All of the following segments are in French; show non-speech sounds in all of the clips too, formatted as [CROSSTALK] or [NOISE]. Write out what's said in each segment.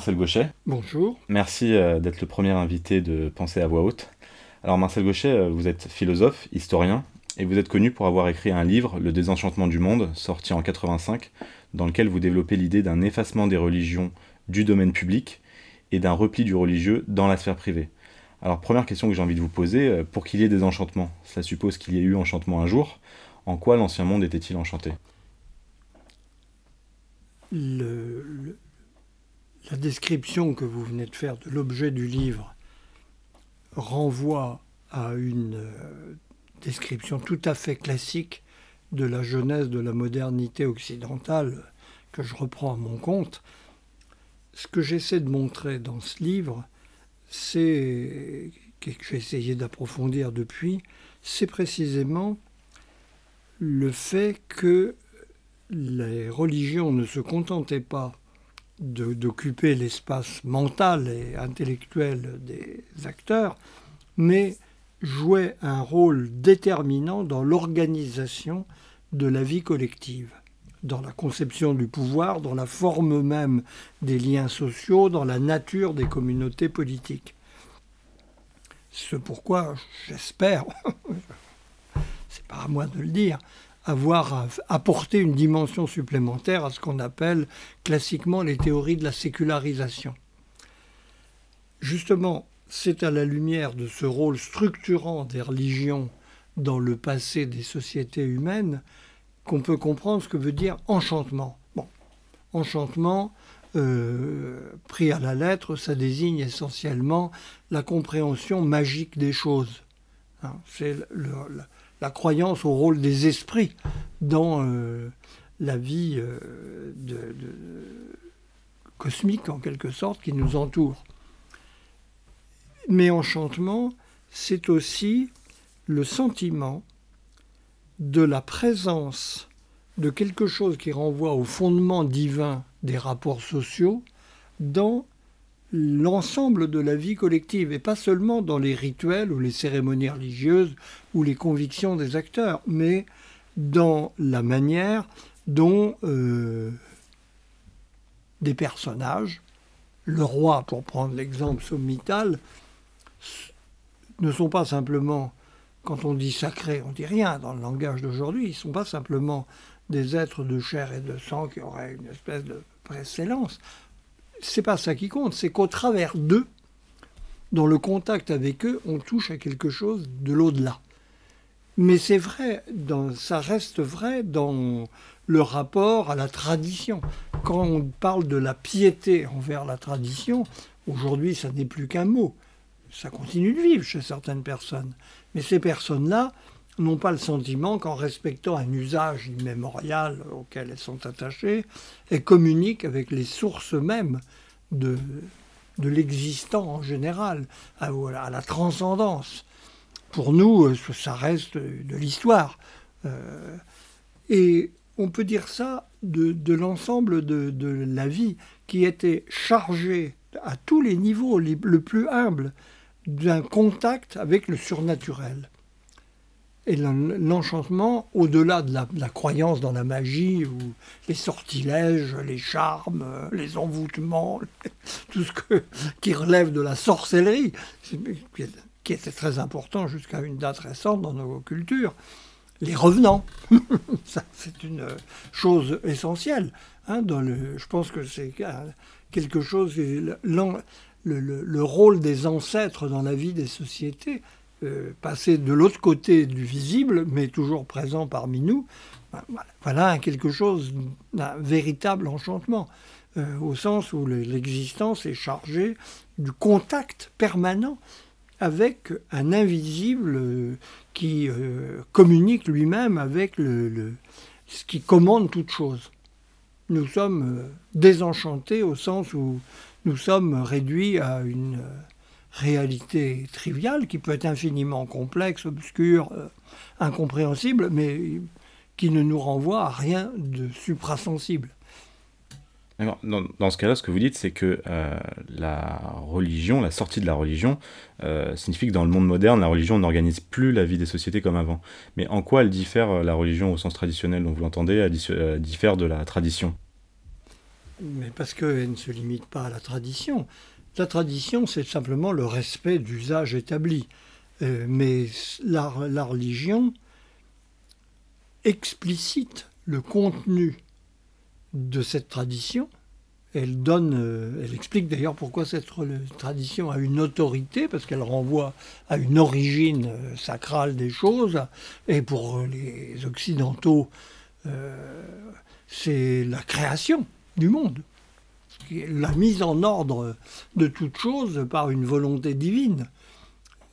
Marcel Gauchet. Bonjour. Merci euh, d'être le premier invité de Penser à voix haute. Alors Marcel Gauchet, euh, vous êtes philosophe, historien, et vous êtes connu pour avoir écrit un livre, Le désenchantement du monde, sorti en 85, dans lequel vous développez l'idée d'un effacement des religions du domaine public et d'un repli du religieux dans la sphère privée. Alors première question que j'ai envie de vous poser, euh, pour qu'il y ait des enchantements, cela suppose qu'il y ait eu enchantement un jour, en quoi l'ancien monde était-il enchanté? Le, la description que vous venez de faire de l'objet du livre renvoie à une euh, description tout à fait classique de la jeunesse de la modernité occidentale que je reprends à mon compte. Ce que j'essaie de montrer dans ce livre, c'est que j'ai essayé d'approfondir depuis, c'est précisément le fait que les religions ne se contentaient pas d'occuper l'espace mental et intellectuel des acteurs, mais jouaient un rôle déterminant dans l'organisation de la vie collective, dans la conception du pouvoir, dans la forme même des liens sociaux, dans la nature des communautés politiques. Ce pourquoi j'espère, [LAUGHS] c'est pas à moi de le dire, avoir apporté une dimension supplémentaire à ce qu'on appelle classiquement les théories de la sécularisation. Justement, c'est à la lumière de ce rôle structurant des religions dans le passé des sociétés humaines qu'on peut comprendre ce que veut dire enchantement. Bon, enchantement, euh, pris à la lettre, ça désigne essentiellement la compréhension magique des choses. Hein, c'est le, la croyance au rôle des esprits dans euh, la vie euh, cosmique, en quelque sorte, qui nous entoure. Mais enchantement, c'est aussi le sentiment de la présence de quelque chose qui renvoie au fondement divin des rapports sociaux dans l'ensemble de la vie collective, et pas seulement dans les rituels ou les cérémonies religieuses ou les convictions des acteurs, mais dans la manière dont euh, des personnages, le roi pour prendre l'exemple sommital, ne sont pas simplement, quand on dit sacré, on dit rien dans le langage d'aujourd'hui, ils ne sont pas simplement des êtres de chair et de sang qui auraient une espèce de précédence c'est pas ça qui compte, c'est qu'au travers d'eux, dans le contact avec eux, on touche à quelque chose de l'au-delà. Mais c'est vrai, ça reste vrai dans le rapport à la tradition. Quand on parle de la piété envers la tradition, aujourd'hui, ça n'est plus qu'un mot. Ça continue de vivre chez certaines personnes. Mais ces personnes-là n'ont pas le sentiment qu'en respectant un usage immémorial auquel elles sont attachées, elles communiquent avec les sources mêmes de, de l'existant en général, à, la transcendance. Pour nous, euh, ça reste de l'histoire. Euh, et on peut dire ça de, l'ensemble de, la vie qui était chargée à tous les niveaux, le plus humble, d'un contact avec le surnaturel. Et l'enchantement, au-delà de la, croyance dans la magie, ou les sortilèges, les charmes, les envoûtements, [LAUGHS] tout ce qui relève de la sorcellerie, qui était très important jusqu'à une date récente dans nos cultures, les revenants. [LAUGHS] c'est une chose essentielle. Hein, je pense que c'est quelque chose, le, le, rôle des ancêtres dans la vie des sociétés euh, passer de l'autre côté du visible, mais toujours présent parmi nous, ben, voilà quelque chose d'un véritable enchantement, euh, au sens où l'existence est chargée du contact permanent avec un invisible euh, qui communique lui-même avec le, ce qui commande toute chose. Nous sommes désenchantés au sens où nous sommes réduits à une réalité triviale qui peut être infiniment complexe, obscure, euh, incompréhensible, mais qui ne nous renvoie à rien de suprasensible. Dans, ce cas-là, ce que vous dites, c'est que euh, la religion, la sortie de la religion, euh, signifie que dans le monde moderne, la religion n'organise plus la vie des sociétés comme avant. Mais en quoi elle diffère, la religion au sens traditionnel dont vous l'entendez, diffère de la tradition? Mais parce qu'elle ne se limite pas à la tradition. La tradition, c'est simplement le respect d'usages établis. Euh, mais la, religion explicite le contenu de cette tradition. Elle donne, euh, elle explique d'ailleurs pourquoi cette tradition a une autorité, parce qu'elle renvoie à une origine euh, sacrale des choses. Et pour les Occidentaux, c'est la création du monde, la mise en ordre de toute chose par une volonté divine.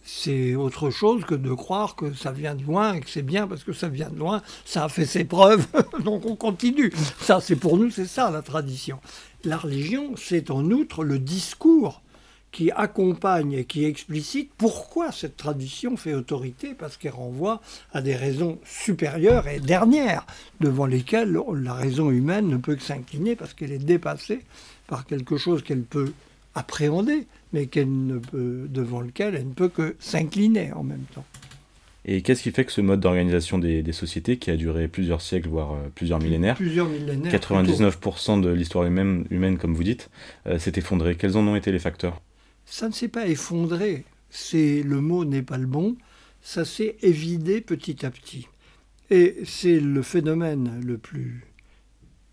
C'est autre chose que de croire que ça vient de loin et que c'est bien parce que ça vient de loin, ça a fait ses preuves, [LAUGHS] donc on continue. Ça, c'est pour nous, c'est ça la tradition. La religion, c'est en outre le discours qui accompagne et qui explicite pourquoi cette tradition fait autorité, parce qu'elle renvoie à des raisons supérieures et dernières, devant lesquelles la raison humaine ne peut que s'incliner, parce qu'elle est dépassée par quelque chose qu'elle peut appréhender, mais qu'elle ne peut, devant lequel elle ne peut que s'incliner en même temps. Et qu'est-ce qui fait que ce mode d'organisation des, sociétés, qui a duré plusieurs siècles, voire euh, plusieurs millénaires, plusieurs millénaires 99% de l'histoire humaine, humaine, comme vous dites, euh, s'est effondré Quels en ont été les facteurs? Ça ne s'est pas effondré, c'est le mot n'est pas le bon, ça s'est évidé petit à petit. Et c'est le phénomène le plus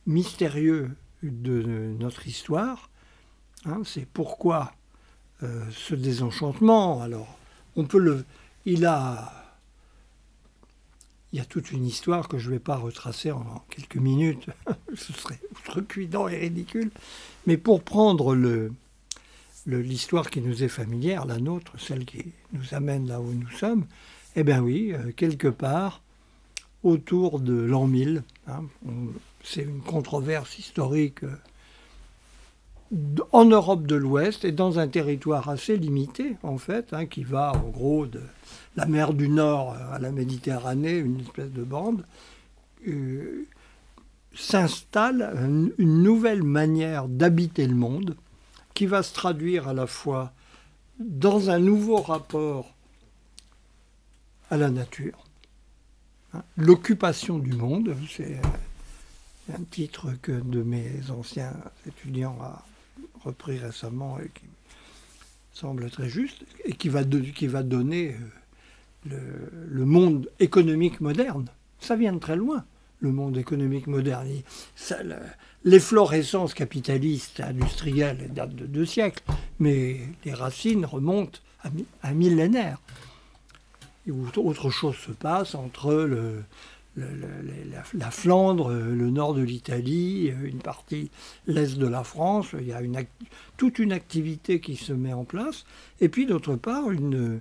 mystérieux de notre histoire. Hein, c'est pourquoi euh, ce désenchantement. Alors, on peut le. Il a. Il y a toute une histoire que je ne vais pas retracer en quelques minutes. [LAUGHS] Ce serait outrecuidant et ridicule. Mais pour prendre le, l'histoire qui nous est familière, la nôtre, celle qui nous amène là où nous sommes, eh bien oui, euh, quelque part, autour de l'an 1000, hein, c'est une controverse historique euh, en Europe de l'Ouest et dans un territoire assez limité, en fait, hein, qui va en gros de la mer du Nord à la Méditerranée, une espèce de bande, euh, s'installe une nouvelle manière d'habiter le monde qui va se traduire à la fois dans un nouveau rapport à la nature. Hein, l'occupation du monde, c'est un titre que de mes anciens étudiants a repris récemment et qui semble très juste, et qui va, qui va donner euh, le monde économique moderne. Ça vient de très loin le monde économique moderne. L'efflorescence capitaliste industrielle date de deux siècles, mais les racines remontent à, un millénaire. Et autre chose se passe entre le, la, Flandre, le nord de l'Italie, une partie l'est de la France. Il y a toute une activité qui se met en place. Et puis d'autre part, une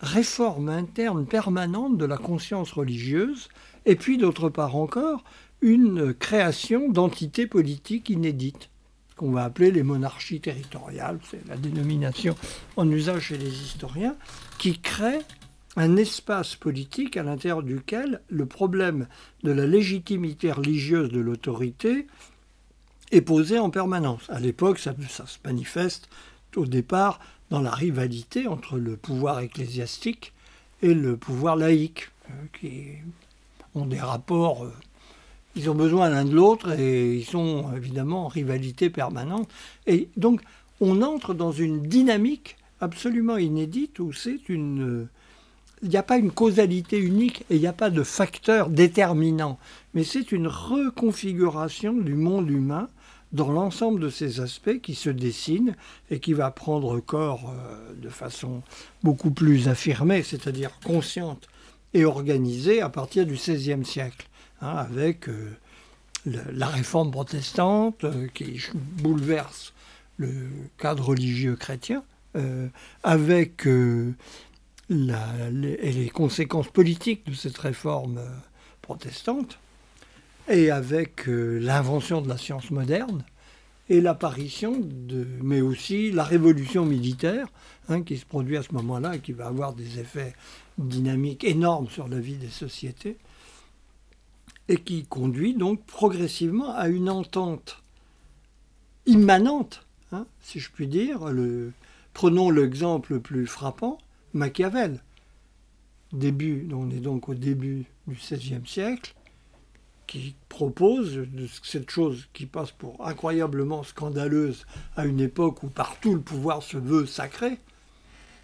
réforme interne permanente de la conscience religieuse et puis d'autre part encore, une création d'entités politiques inédites, qu'on va appeler les monarchies territoriales, c'est la dénomination en usage chez les historiens, qui créent un espace politique à l'intérieur duquel le problème de la légitimité religieuse de l'autorité est posé en permanence. À l'époque, ça, ça, se manifeste au départ dans la rivalité entre le pouvoir ecclésiastique et le pouvoir laïque, euh, qui ont des rapports, euh, ils ont besoin l'un de l'autre et ils sont évidemment en rivalité permanente. Et donc on entre dans une dynamique absolument inédite où c'est une... Il n'y a pas une causalité unique et il n'y a pas de facteur déterminant, mais c'est une reconfiguration du monde humain dans l'ensemble de ces aspects qui se dessinent et qui va prendre corps euh, de façon beaucoup plus affirmée, c'est-à-dire consciente et organisée à partir du XVIe siècle, hein, avec euh, la réforme protestante euh, qui bouleverse le cadre religieux chrétien, avec les, conséquences politiques de cette réforme protestante, et avec l'invention de la science moderne, et l'apparition de, mais aussi la révolution militaire hein, qui se produit à ce moment-là et qui va avoir des effets dynamiques énormes sur la vie des sociétés et qui conduit donc progressivement à une entente immanente, hein, si je puis dire. Prenons l'exemple le plus frappant, Machiavel. Début, on est donc au début du XVIe siècle, qui propose cette chose qui passe pour incroyablement scandaleuse à une époque où partout le pouvoir se veut sacré,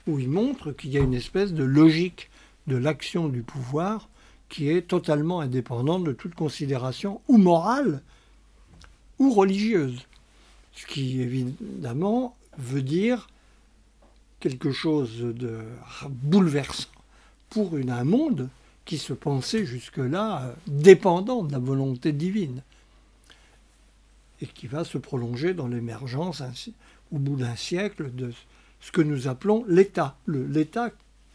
où il montre qu'il y a une espèce de logique de l'action du pouvoir qui est totalement indépendante de toute considération ou morale ou religieuse. Ce qui évidemment veut dire quelque chose de bouleversant pour un monde qui se pensait jusque-là euh, dépendant de la volonté divine et qui va se prolonger dans l'émergence au bout d'un siècle de ce que nous appelons l'État. L'État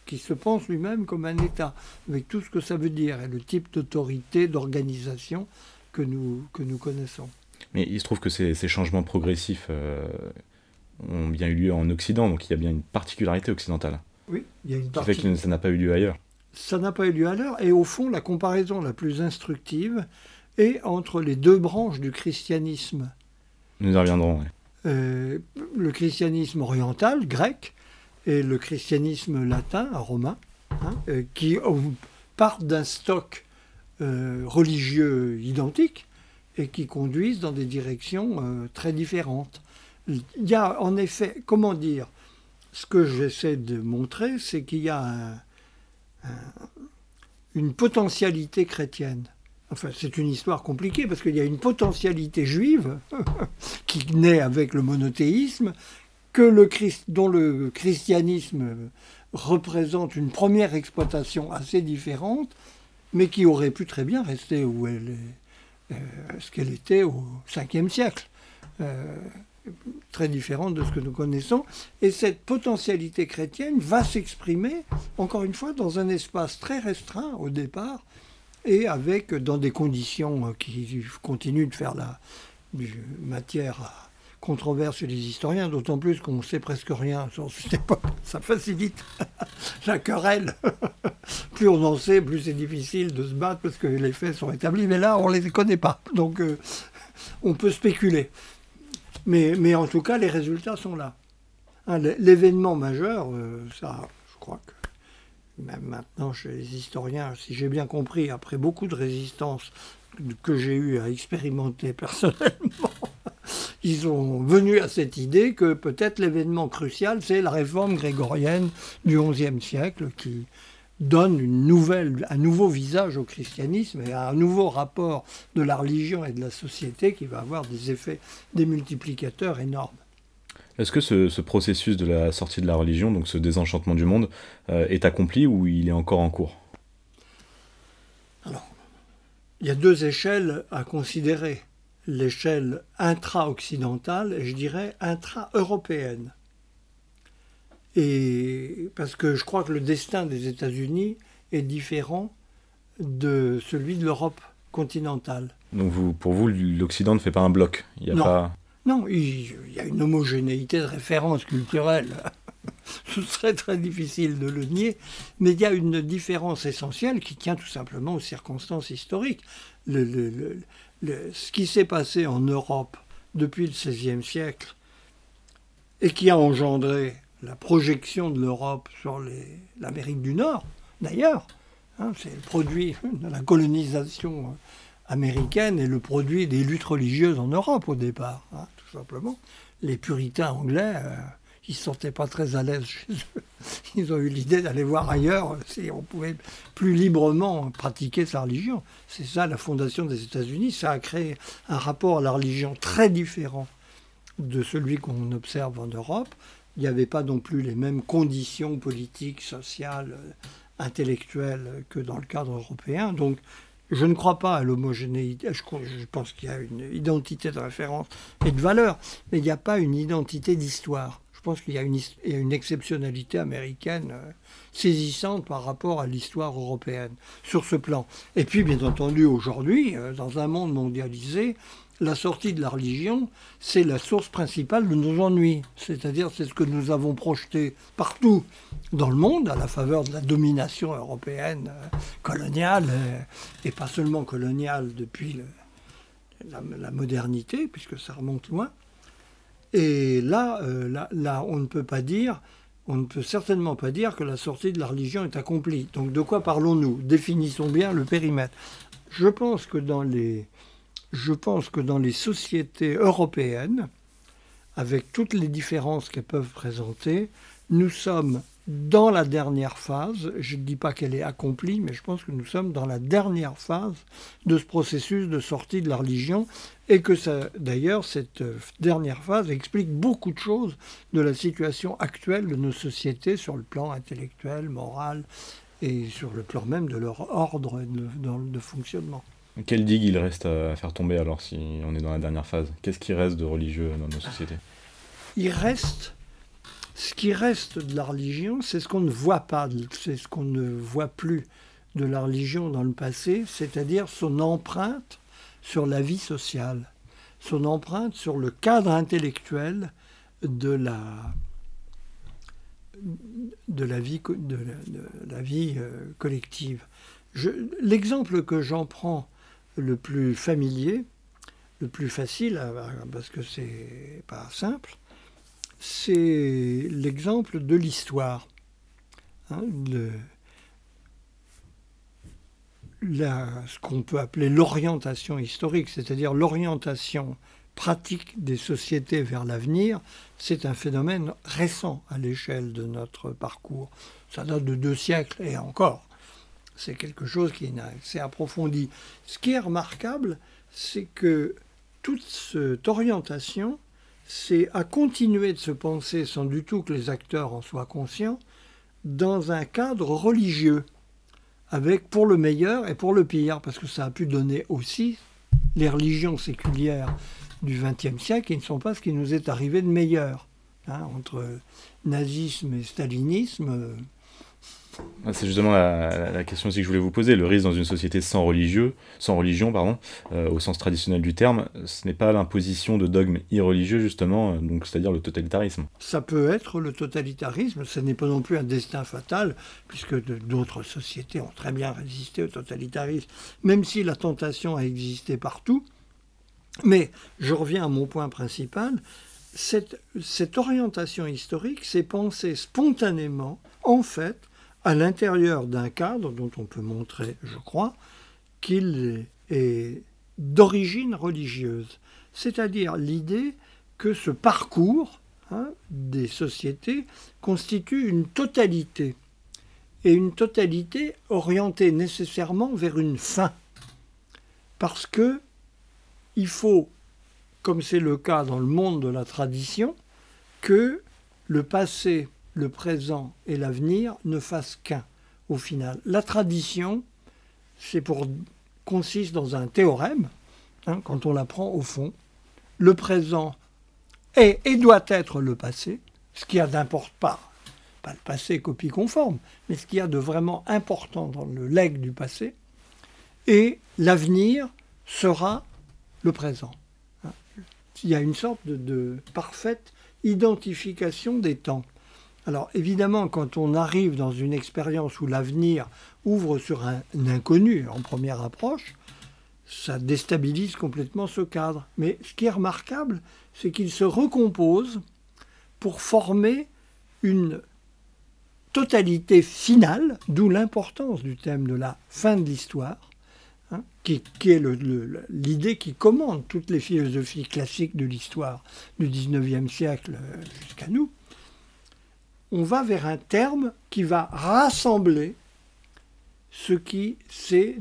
qui se pense lui-même comme un État, avec tout ce que ça veut dire, et le type d'autorité, d'organisation que nous, que nous connaissons. Mais il se trouve que ces, ces changements progressifs euh, ont bien eu lieu en Occident, donc il y a bien une particularité occidentale. Oui, il y a une particularité. fait que ça n'a pas eu lieu ailleurs ça n'a pas eu lieu à l'heure. Et au fond, la comparaison la plus instructive est entre les deux branches du christianisme. Nous y reviendrons. Euh, le christianisme oriental, grec, et le christianisme latin, romain, hein, euh, qui partent d'un stock euh, religieux identique et qui conduisent dans des directions très différentes. Il y a en effet, comment dire, ce que j'essaie de montrer, c'est qu'il y a un, une potentialité chrétienne. Enfin, c'est une histoire compliquée parce qu'il y a une potentialité juive [LAUGHS] qui naît avec le monothéisme, que le dont le christianisme représente une première exploitation assez différente, mais qui aurait pu très bien rester où elle est, euh, ce qu'elle était au 5e siècle. Euh, très différente de ce que nous connaissons. Et cette potentialité chrétienne va s'exprimer, encore une fois, dans un espace très restreint au départ, et avec, dans des conditions qui continuent de faire la matière à controverse chez les historiens, d'autant plus qu'on ne sait presque rien sur cette époque. Ça facilite [LAUGHS] la querelle. [LAUGHS] plus on en sait, plus c'est difficile de se battre parce que les faits sont établis. Mais là, on ne les connaît pas. Donc, euh, on peut spéculer. Mais, en tout cas, les résultats sont là. Hein, l'événement majeur, euh, ça, je crois que même maintenant chez les historiens, si j'ai bien compris, après beaucoup de résistance que j'ai eu à expérimenter [LAUGHS] personnellement, ils sont venus à cette idée que peut-être l'événement crucial, c'est la réforme grégorienne du XIe siècle qui, donne une nouvelle, un nouveau visage au christianisme et un nouveau rapport de la religion et de la société qui va avoir des effets démultiplicateurs énormes. Est-ce que ce, processus de la sortie de la religion, donc ce désenchantement du monde, euh, est accompli ou il est encore en cours? Alors, il y a deux échelles à considérer. L'échelle intra-occidentale et je dirais intra-européenne. Et parce que je crois que le destin des États-Unis est différent de celui de l'Europe continentale. Donc vous, pour vous, l'Occident ne fait pas un bloc il y a non. Pas... non, il, y a une homogénéité de référence culturelle. [LAUGHS] Ce serait très difficile de le nier, mais il y a une différence essentielle qui tient tout simplement aux circonstances historiques. Le, ce qui s'est passé en Europe depuis le XVIe siècle et qui a engendré la projection de l'Europe sur l'Amérique du Nord, d'ailleurs. Hein, c'est le produit de la colonisation américaine et le produit des luttes religieuses en Europe au départ, hein, tout simplement. Les puritains anglais, euh, ils ne se sentaient pas très à l'aise chez eux. [LAUGHS] Ils ont eu l'idée d'aller voir ailleurs si on pouvait plus librement pratiquer sa religion. C'est ça la fondation des États-Unis. Ça a créé un rapport à la religion très différent de celui qu'on observe en Europe il n'y avait pas non plus les mêmes conditions politiques, sociales, euh, intellectuelles que dans le cadre européen. Donc, je ne crois pas à l'homogénéité. Je, pense qu'il y a une identité de référence et de valeur, mais il n'y a pas une identité d'histoire. Je pense qu'il y, a une exceptionnalité américaine euh, saisissante par rapport à l'histoire européenne sur ce plan. Et puis, bien entendu, aujourd'hui, euh, dans un monde mondialisé, la sortie de la religion, c'est la source principale de nos ennuis. C'est-à-dire, c'est ce que nous avons projeté partout dans le monde, à la faveur de la domination européenne euh, coloniale, euh, et pas seulement coloniale depuis la, modernité, puisque ça remonte loin. Et là, euh, là, là, on ne peut pas dire, on ne peut certainement pas dire que la sortie de la religion est accomplie. Donc de quoi parlons-nous? Définissons bien le périmètre Je pense que dans les, je pense que dans les sociétés européennes, avec toutes les différences qu'elles peuvent présenter, nous sommes dans la dernière phase, je ne dis pas qu'elle est accomplie, mais je pense que nous sommes dans la dernière phase de ce processus de sortie de la religion, et que d'ailleurs cette euh, dernière phase explique beaucoup de choses de la situation actuelle de nos sociétés sur le plan intellectuel, moral, et sur le plan même de leur ordre de, de fonctionnement. Quelle digue il reste à faire tomber alors si on est dans la dernière phase? Qu'est-ce qui reste de religieux dans nos sociétés? Il reste ce qui reste de la religion, c'est ce qu'on ne voit pas, c'est ce qu'on ne voit plus de la religion dans le passé, c'est-à-dire son empreinte sur la vie sociale, son empreinte sur le cadre intellectuel de la, de la vie, de la, vie euh, collective. L'exemple que j'en prends le plus familier, le plus facile, parce que c'est pas simple, c'est l'exemple de l'histoire. Hein, ce qu'on peut appeler l'orientation historique, c'est-à-dire l'orientation pratique des sociétés vers l'avenir, c'est un phénomène récent à l'échelle de notre parcours. Ça date de deux siècles et encore. C'est quelque chose qui s'est approfondi. Ce qui est remarquable, c'est que toute cette orientation c'est à continuer de se penser, sans du tout que les acteurs en soient conscients, dans un cadre religieux, avec pour le meilleur et pour le pire, parce que ça a pu donner aussi les religions séculières du XXe siècle qui ne sont pas ce qui nous est arrivé de meilleur. Hein, entre nazisme et stalinisme, ah, c'est justement la, question aussi que je voulais vous poser. Le risque dans une société sans religieux, sans religion, pardon, euh, au sens traditionnel du terme, ce n'est pas l'imposition de dogmes irreligieux justement, euh, donc c'est-à-dire le totalitarisme. Ça peut être le totalitarisme. Ce n'est pas non plus un destin fatal, puisque d'autres sociétés ont très bien résisté au totalitarisme, même si la tentation a existé partout. Mais je reviens à mon point principal. Cette, cette orientation historique s'est pensée spontanément, en fait, à l'intérieur d'un cadre dont on peut montrer, je crois, qu'il est d'origine religieuse. C'est-à-dire l'idée que ce parcours hein, des sociétés constitue une totalité, et une totalité orientée nécessairement vers une fin. Parce que il faut, comme c'est le cas dans le monde de la tradition, que le passé le présent et l'avenir ne fassent qu'un au final. La tradition, c'est pour consiste dans un théorème, hein, quand on l'apprend au fond. Le présent est et doit être le passé, ce qui a d'important pas, pas le passé copie conforme, mais ce qui a de vraiment important dans le legs du passé, et l'avenir sera le présent. Hein. Il y a une sorte de parfaite identification des temps. Alors évidemment, quand on arrive dans une expérience où l'avenir ouvre sur un, inconnu en première approche, ça déstabilise complètement ce cadre. Mais ce qui est remarquable, c'est qu'il se recompose pour former une totalité finale, d'où l'importance du thème de la fin de l'histoire, hein, qui, qui, est l'idée qui commande toutes les philosophies classiques de l'histoire du XIXe siècle jusqu'à nous on va vers un terme qui va rassembler ce qui s'est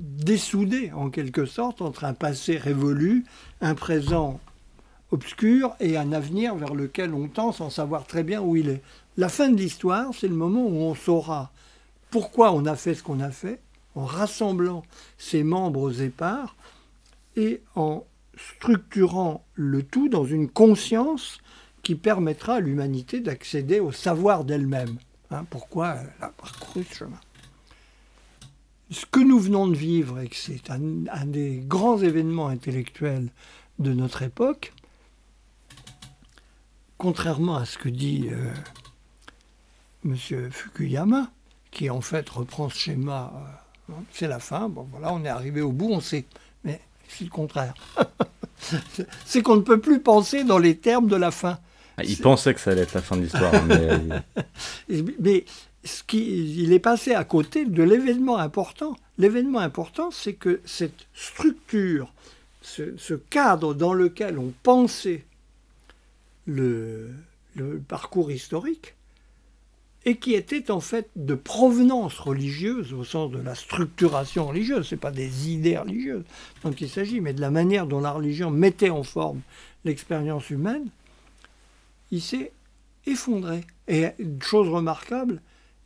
dessoudé en quelque sorte entre un passé révolu, un présent obscur et un avenir vers lequel on tend sans savoir très bien où il est. La fin de l'histoire, c'est le moment où on saura pourquoi on a fait ce qu'on a fait, en rassemblant ses membres aux épars et en structurant le tout dans une conscience qui permettra à l'humanité d'accéder au savoir d'elle-même. Hein, pourquoi elle a parcouru ce chemin Ce que nous venons de vivre, et que c'est un, des grands événements intellectuels de notre époque, contrairement à ce que dit euh, M. Fukuyama, qui en fait reprend ce schéma, euh, hein, c'est la fin, bon voilà, on est arrivé au bout, on sait, mais c'est le contraire. [LAUGHS] c'est qu'on ne peut plus penser dans les termes de la fin. Ah, il pensait que ça allait être la fin de l'histoire. [LAUGHS] mais... ce qui, il est passé à côté de l'événement important. L'événement important, c'est que cette structure, ce, cadre dans lequel on pensait le, le parcours historique, et qui était en fait de provenance religieuse au sens de la structuration religieuse, ce n'est pas des idées religieuses dont il s'agit, mais de la manière dont la religion mettait en forme l'expérience humaine, il s'est effondré. Et chose remarquable,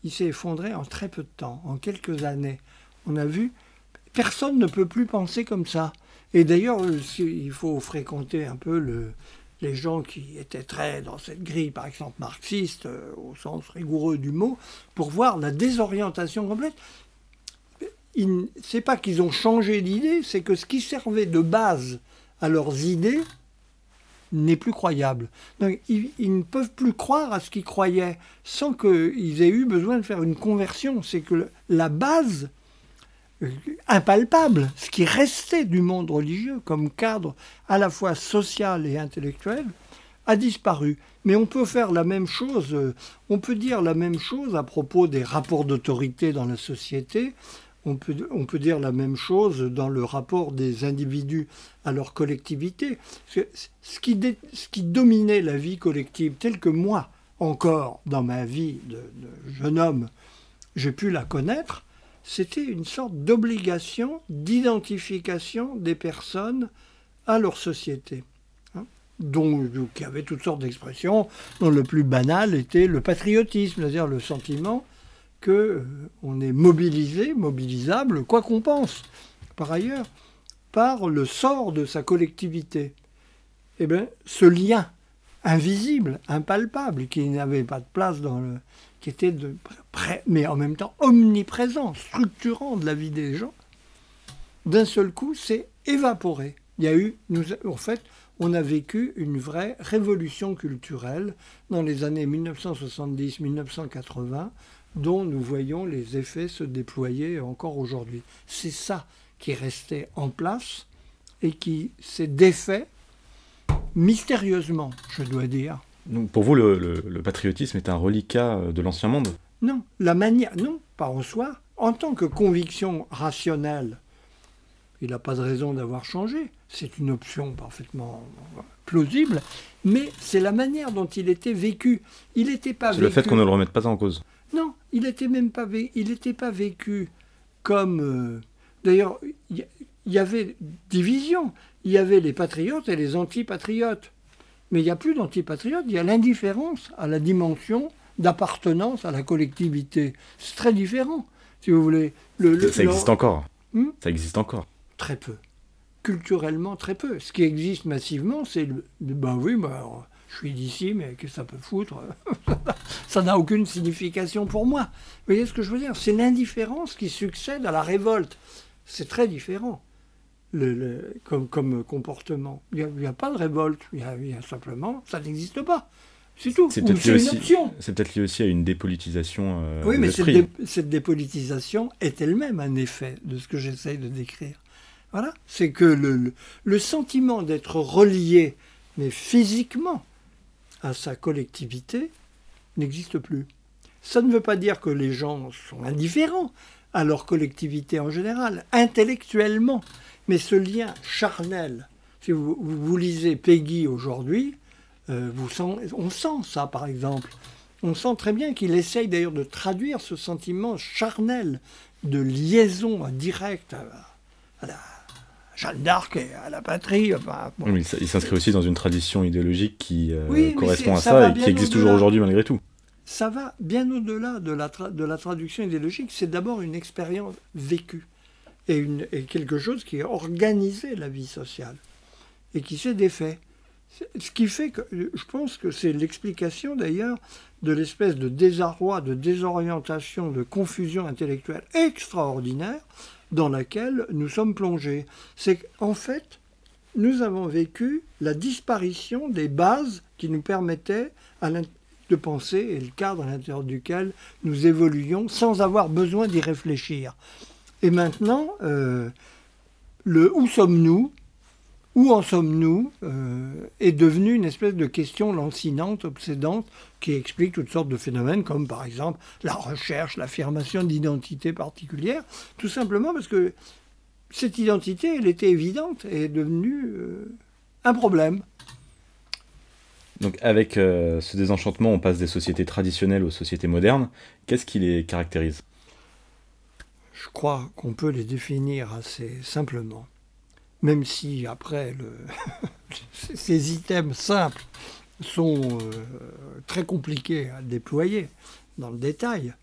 il s'est effondré en très peu de temps, en quelques années. On a vu, personne ne peut plus penser comme ça. Et d'ailleurs, il faut fréquenter un peu le, les gens qui étaient très dans cette grille, par exemple marxiste, euh, au sens rigoureux du mot, pour voir la désorientation complète. C'est pas qu'ils ont changé d'idée, c'est que ce qui servait de base à leurs idées n'est plus croyable. Donc, ils, ne peuvent plus croire à ce qu'ils croyaient sans qu'ils aient eu besoin de faire une conversion. C'est que la base euh, impalpable, ce qui restait du monde religieux comme cadre à la fois social et intellectuel, a disparu. Mais on peut faire la même chose, euh, on peut dire la même chose à propos des rapports d'autorité dans la société, on peut, on peut, dire la même chose dans le rapport des individus à leur collectivité. Ce qui, ce qui dominait la vie collective, telle que moi, encore dans ma vie de, jeune homme, j'ai pu la connaître, c'était une sorte d'obligation d'identification des personnes à leur société, hein, dont, qui avait toutes sortes d'expressions, dont le plus banal était le patriotisme, c'est-à-dire le sentiment qu'on euh, est mobilisé, mobilisable, quoi qu'on pense, par ailleurs, par le sort de sa collectivité. Eh bien, ce lien invisible, impalpable, qui n'avait pas de place dans le. qui était de mais en même temps omniprésent, structurant de la vie des gens, d'un seul coup, s'est évaporé. Il y a eu, en fait, on a vécu une vraie révolution culturelle dans les années 1970-1980 dont nous voyons les effets se déployer encore aujourd'hui. C'est ça qui est resté en place et qui s'est défait mystérieusement, je dois dire. Donc pour vous, le, patriotisme est un reliquat de l'ancien monde? Non, la manière, non, pas en soi. En tant que conviction rationnelle, il n'a pas de raison d'avoir changé. C'est une option parfaitement plausible, mais c'est la manière dont il était vécu. Il n'était pas. C'est le fait qu'on ne le remette pas en cause. Non, il n'était même pas, il pas vécu comme. Euh, d'ailleurs, il y, avait division. Il y avait les patriotes et les antipatriotes. Mais il n'y a plus d'antipatriotes, il y a l'indifférence à la dimension d'appartenance à la collectivité. C'est très différent, si vous voulez. Le, ça existe encore. Hmm? Ça existe encore. Très peu. Culturellement, très peu. Ce qui existe massivement, c'est le. Ben oui, ben, je suis d'ici, mais qu'est-ce que ça peut foutre [LAUGHS] Ça n'a aucune signification pour moi. Vous voyez ce que je veux dire? C'est l'indifférence qui succède à la révolte. C'est très différent le, comme, comme, comportement. Il n'y a, pas de révolte, il y a, simplement, ça n'existe pas. C'est tout. C'est peut-être lié, peut lié, aussi à une dépolitisation. Euh, oui, mais cette, cette, dépolitisation est elle-même un effet de ce que j'essaye de décrire. Voilà. C'est que le, le sentiment d'être relié, mais physiquement, à sa collectivité n'existe plus. Ça ne veut pas dire que les gens sont indifférents à leur collectivité en général, intellectuellement, mais ce lien charnel, si vous, vous, lisez Peggy aujourd'hui, euh, on sent ça par exemple. On sent très bien qu'il essaye d'ailleurs de traduire ce sentiment charnel de liaison directe à Jeanne d'Arc et à la patrie. il s'inscrit aussi dans une tradition idéologique qui euh, correspond à ça, et qui existe toujours aujourd'hui malgré tout. Ça va bien au-delà de la, de la traduction idéologique. C'est d'abord une expérience vécue et, une, et quelque chose qui a organisé la vie sociale et qui s'est défait. Ce qui fait que je pense que c'est l'explication d'ailleurs de l'espèce de désarroi, de désorientation, de confusion intellectuelle extraordinaire dans laquelle nous sommes plongés. C'est qu'en fait, nous avons vécu la disparition des bases qui nous permettaient de penser et le cadre à l'intérieur duquel nous évoluions sans avoir besoin d'y réfléchir. Et maintenant, euh, le où sommes-nous où en sommes-nous euh, est devenue une espèce de question lancinante, obsédante, qui explique toutes sortes de phénomènes, comme par exemple la recherche, l'affirmation d'identité particulière, tout simplement parce que cette identité, elle était évidente et est devenue euh, un problème. Donc avec euh, ce désenchantement, on passe des sociétés traditionnelles aux sociétés modernes. Qu'est-ce qui les caractérise? Je crois qu'on peut les définir assez simplement même si après [LAUGHS] ces items simples sont euh, très compliqués à déployer dans le détail.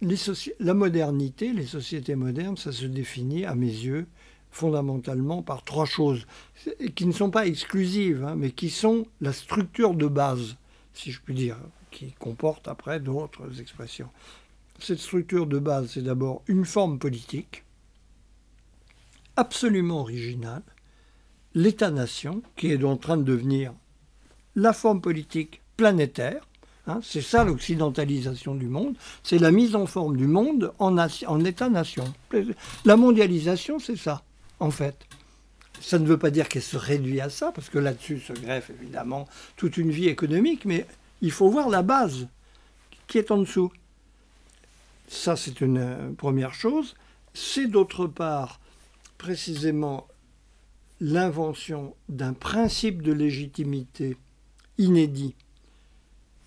la modernité, les sociétés modernes, ça se définit à mes yeux fondamentalement par trois choses qui ne sont pas exclusives, hein, mais qui sont la structure de base, si je puis dire, qui comporte après d'autres expressions. Cette structure de base, c'est d'abord une forme politique, absolument original, l'État-nation, qui est en train de devenir la forme politique planétaire. Hein, c'est ça l'occidentalisation du monde, c'est la mise en forme du monde en, en État-nation. La mondialisation, c'est ça, en fait. Ça ne veut pas dire qu'elle se réduit à ça, parce que là-dessus se greffe évidemment toute une vie économique, mais il faut voir la base qui est en dessous. Ça, c'est une euh, première chose. C'est d'autre part précisément l'invention d'un principe de légitimité inédit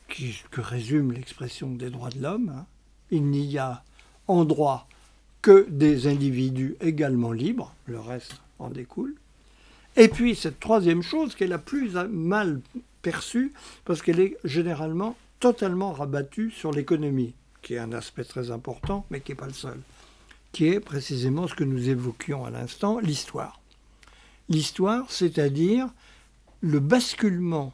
qui, que résume l'expression des droits de l'homme. Hein. Il n'y a en droit que des individus également libres, le reste en découle. Et puis cette troisième chose qui est la plus mal perçue, parce qu'elle est généralement totalement rabattue sur l'économie, qui est un aspect très important, mais qui n'est pas le seul qui est précisément ce que nous évoquions à l'instant, l'histoire. L'histoire, c'est-à-dire le basculement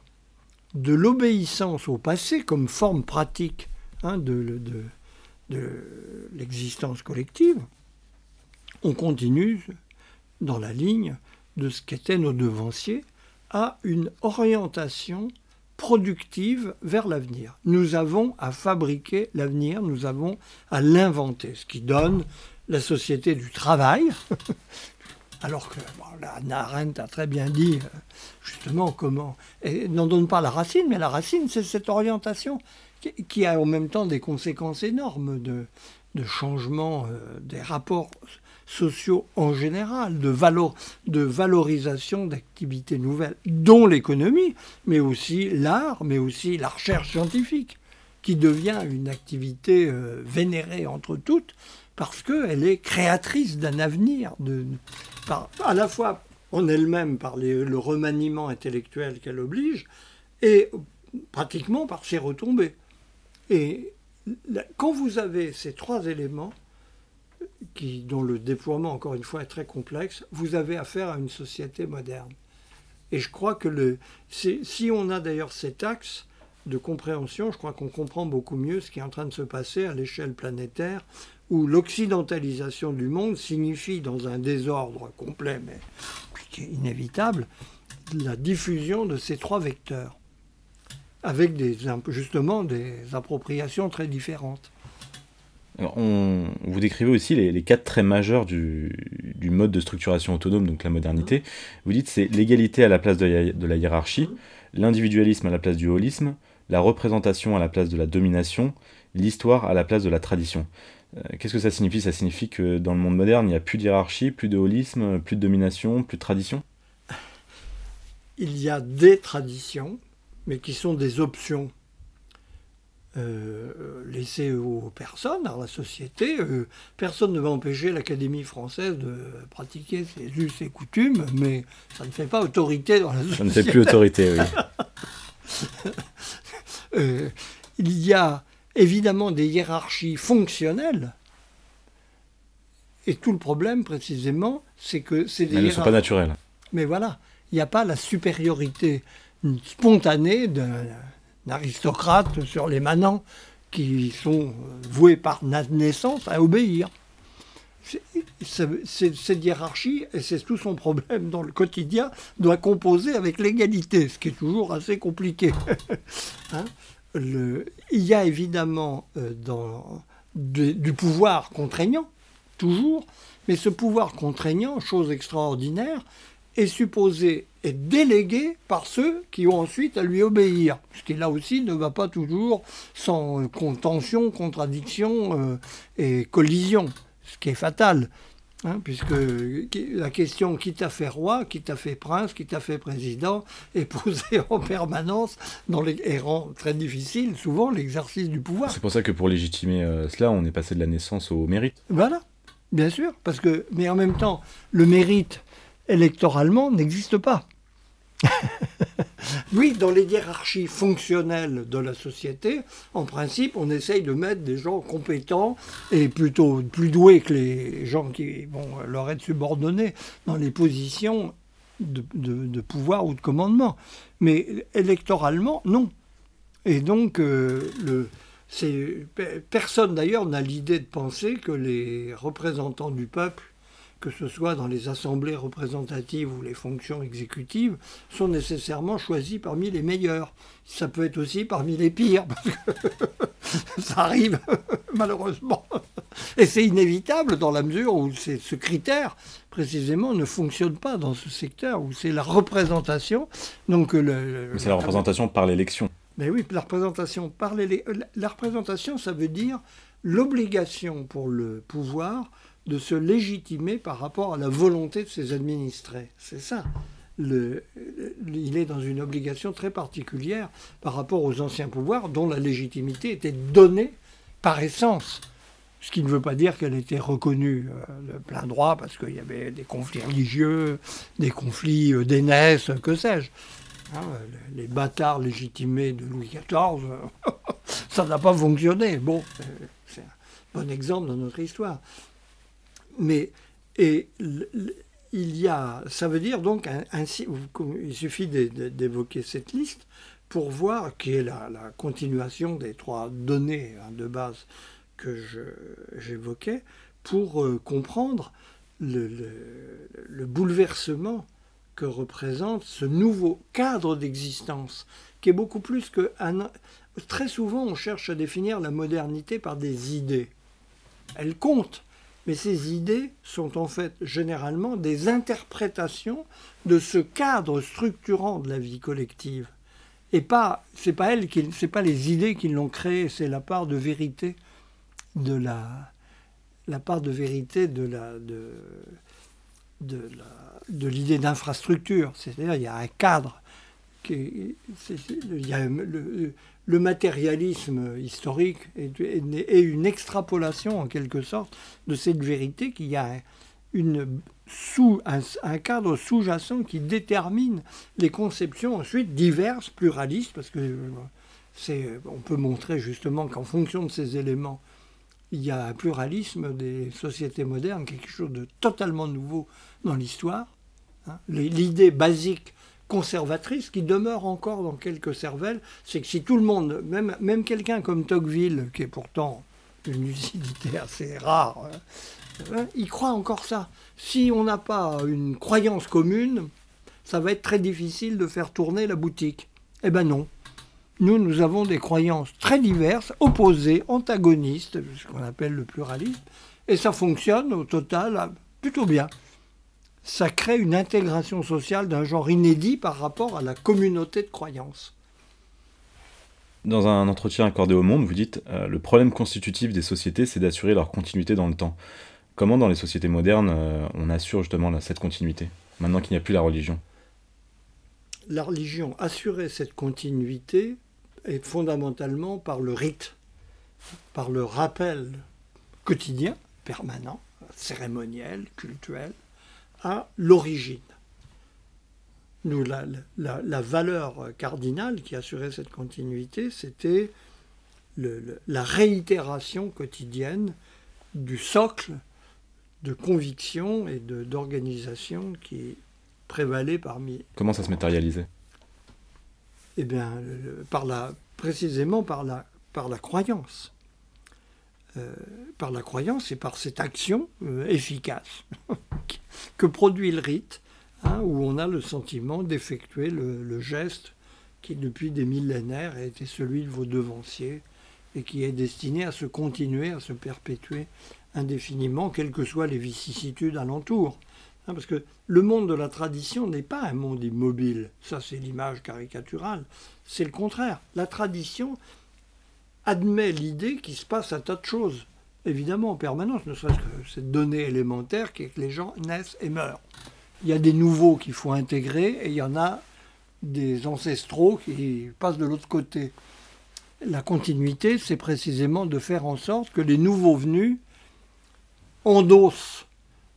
de l'obéissance au passé comme forme pratique hein, de, de l'existence collective, on continue dans la ligne de ce qu'étaient nos devanciers à une orientation productive vers l'avenir. Nous avons à fabriquer l'avenir, nous avons à l'inventer, ce qui donne la société du travail, [LAUGHS] alors que la Arendt a très bien dit euh, justement comment, et n'en donne pas la racine, mais la racine c'est cette orientation qui, a en même temps des conséquences énormes de, de changement euh, des rapports sociaux en général, de, valorisation d'activités nouvelles, dont l'économie, mais aussi l'art, mais aussi la recherche scientifique, qui devient une activité euh, vénérée entre toutes, parce qu'elle est créatrice d'un avenir, à la fois en elle-même par le remaniement intellectuel qu'elle oblige, et pratiquement par ses retombées. Et quand vous avez ces trois éléments, dont le déploiement, encore une fois, est très complexe, vous avez affaire à une société moderne. Et je crois que si on a d'ailleurs cet axe de compréhension, je crois qu'on comprend beaucoup mieux ce qui est en train de se passer à l'échelle planétaire où l'occidentalisation du monde signifie, dans un désordre complet, mais qui est inévitable, la diffusion de ces trois vecteurs, avec des, justement des appropriations très différentes. on, vous décrivez aussi les, quatre traits majeurs du, mode de structuration autonome, donc la modernité. Vous dites c'est l'égalité à la place de de la hiérarchie, l'individualisme à la place du holisme, la représentation à la place de la domination, l'histoire à la place de la tradition. Euh, qu'est-ce que ça signifie? Ça signifie que dans le monde moderne, il n'y a plus de hiérarchie, plus de holisme, plus de domination, plus de tradition? Il y a des traditions, mais qui sont des options euh, laissées aux personnes, à la société. Euh, personne ne va empêcher l'Académie française de pratiquer ses us et coutumes, mais ça ne fait pas autorité dans la société. Ça ne fait plus autorité, oui. [LAUGHS] il y a évidemment des hiérarchies fonctionnelles. Et tout le problème, précisément, c'est que c'est des. Elles ne sont pas naturelles. Mais voilà, il n'y a pas la supériorité spontanée d'un aristocrate sur les manants qui sont voués par naissance à obéir. cette hiérarchie, et c'est tout son problème dans le quotidien, doit composer avec l'égalité, ce qui est toujours assez compliqué. [LAUGHS] hein? Il y a évidemment euh, du pouvoir contraignant, toujours, mais ce pouvoir contraignant, chose extraordinaire, est supposé être délégué par ceux qui ont ensuite à lui obéir. Ce qui là aussi ne va pas toujours sans contention, contradiction euh, et collision, ce qui est fatal. Hein, puisque la question qui t'a fait roi, qui t'a fait prince, qui t'a fait président est posée en permanence dans les, et rend très difficile souvent l'exercice du pouvoir. C'est pour ça que pour légitimer euh, cela, on est passé de la naissance au mérite. Voilà, bien sûr, parce que mais en même temps, le mérite électoralement n'existe pas. [LAUGHS] [LAUGHS] oui, dans les hiérarchies fonctionnelles de la société, en principe, on essaye de mettre des gens compétents et plutôt plus doués que les gens qui vont leur être subordonnés dans les positions de, pouvoir ou de commandement. Mais électoralement, non. Et donc, euh, personne d'ailleurs n'a l'idée de penser que les représentants du peuple que ce soit dans les assemblées représentatives ou les fonctions exécutives, sont nécessairement choisis parmi les meilleurs. Ça peut être aussi parmi les pires, parce que [LAUGHS] ça arrive [LAUGHS] malheureusement. Et c'est inévitable dans la mesure où ce critère, précisément, ne fonctionne pas dans ce secteur, où c'est la représentation. Donc le, c'est la représentation par l'élection. Mais oui, la représentation par l'élection. La représentation, ça veut dire l'obligation pour le pouvoir de se légitimer par rapport à la volonté de ses administrés. C'est ça. Il est dans une obligation très particulière par rapport aux anciens pouvoirs dont la légitimité était donnée par essence. Ce qui ne veut pas dire qu'elle était reconnue euh, de plein droit parce qu'il y avait des conflits religieux, des conflits euh, que sais-je. Hein, les bâtards légitimés de Louis XIV, [LAUGHS] ça n'a pas fonctionné. Bon, euh, c'est un bon exemple dans notre histoire. Mais et, il y a, ça veut dire donc, ainsi, il suffit d'évoquer cette liste pour voir qui est la, continuation des trois données hein, de base que j'évoquais, pour euh, comprendre le, le, bouleversement que représente ce nouveau cadre d'existence, qui est beaucoup plus que... très souvent, on cherche à définir la modernité par des idées. Elles comptent, mais ces idées sont en fait généralement des interprétations de ce cadre structurant de la vie collective. Et pas, c'est pas elles qui, c'est pas les idées qui l'ont créé, c'est la part de vérité de la, la part de vérité de la, de, de, l'idée d'infrastructure. C'est-à-dire, il y a un cadre. Qui, le matérialisme historique est, une extrapolation en quelque sorte de cette vérité qu'il y a un, cadre sous-jacent qui détermine les conceptions ensuite diverses, pluralistes, parce que on peut montrer justement qu'en fonction de ces éléments, il y a un pluralisme des sociétés modernes, quelque chose de totalement nouveau dans l'histoire. Hein. L'idée basique conservatrice qui demeure encore dans quelques cervelles, c'est que si tout le monde, même, quelqu'un comme Tocqueville, qui est pourtant une lucidité assez rare, hein, hein, il croit encore ça. Si on n'a pas une croyance commune, ça va être très difficile de faire tourner la boutique. Eh ben non. Nous, nous avons des croyances très diverses, opposées, antagonistes, ce qu'on appelle le pluralisme, et ça fonctionne au total plutôt bien ça crée une intégration sociale d'un genre inédit par rapport à la communauté de croyances. Dans un entretien accordé au Monde, vous dites euh, Le problème constitutif des sociétés, c'est d'assurer leur continuité dans le temps. Comment, dans les sociétés modernes, euh, on assure justement cette continuité, maintenant qu'il n'y a plus la religion? La religion, assurer cette continuité, est fondamentalement par le rite, par le rappel quotidien, permanent, cérémoniel, cultuel, à l'origine. Nous, la, la, valeur cardinale qui assurait cette continuité, c'était la réitération quotidienne du socle de conviction et d'organisation qui prévalait parmi. Comment ça se matérialisait? Eh bien, par la, précisément par la, par la croyance. Euh, par la croyance et par cette action euh, efficace [LAUGHS] que produit le rite, hein, où on a le sentiment d'effectuer le, geste qui, depuis des millénaires, a été celui de vos devanciers et qui est destiné à se continuer, à se perpétuer indéfiniment, quelles que soient les vicissitudes alentour. Hein, parce que le monde de la tradition n'est pas un monde immobile. Ça, c'est l'image caricaturale. C'est le contraire. La tradition admet l'idée qu'il se passe un tas de choses, évidemment en permanence, ne serait-ce que cette donnée élémentaire qui est que les gens naissent et meurent. Il y a des nouveaux qu'il faut intégrer et il y en a des ancestraux qui passent de l'autre côté. La continuité, c'est précisément de faire en sorte que les nouveaux venus endossent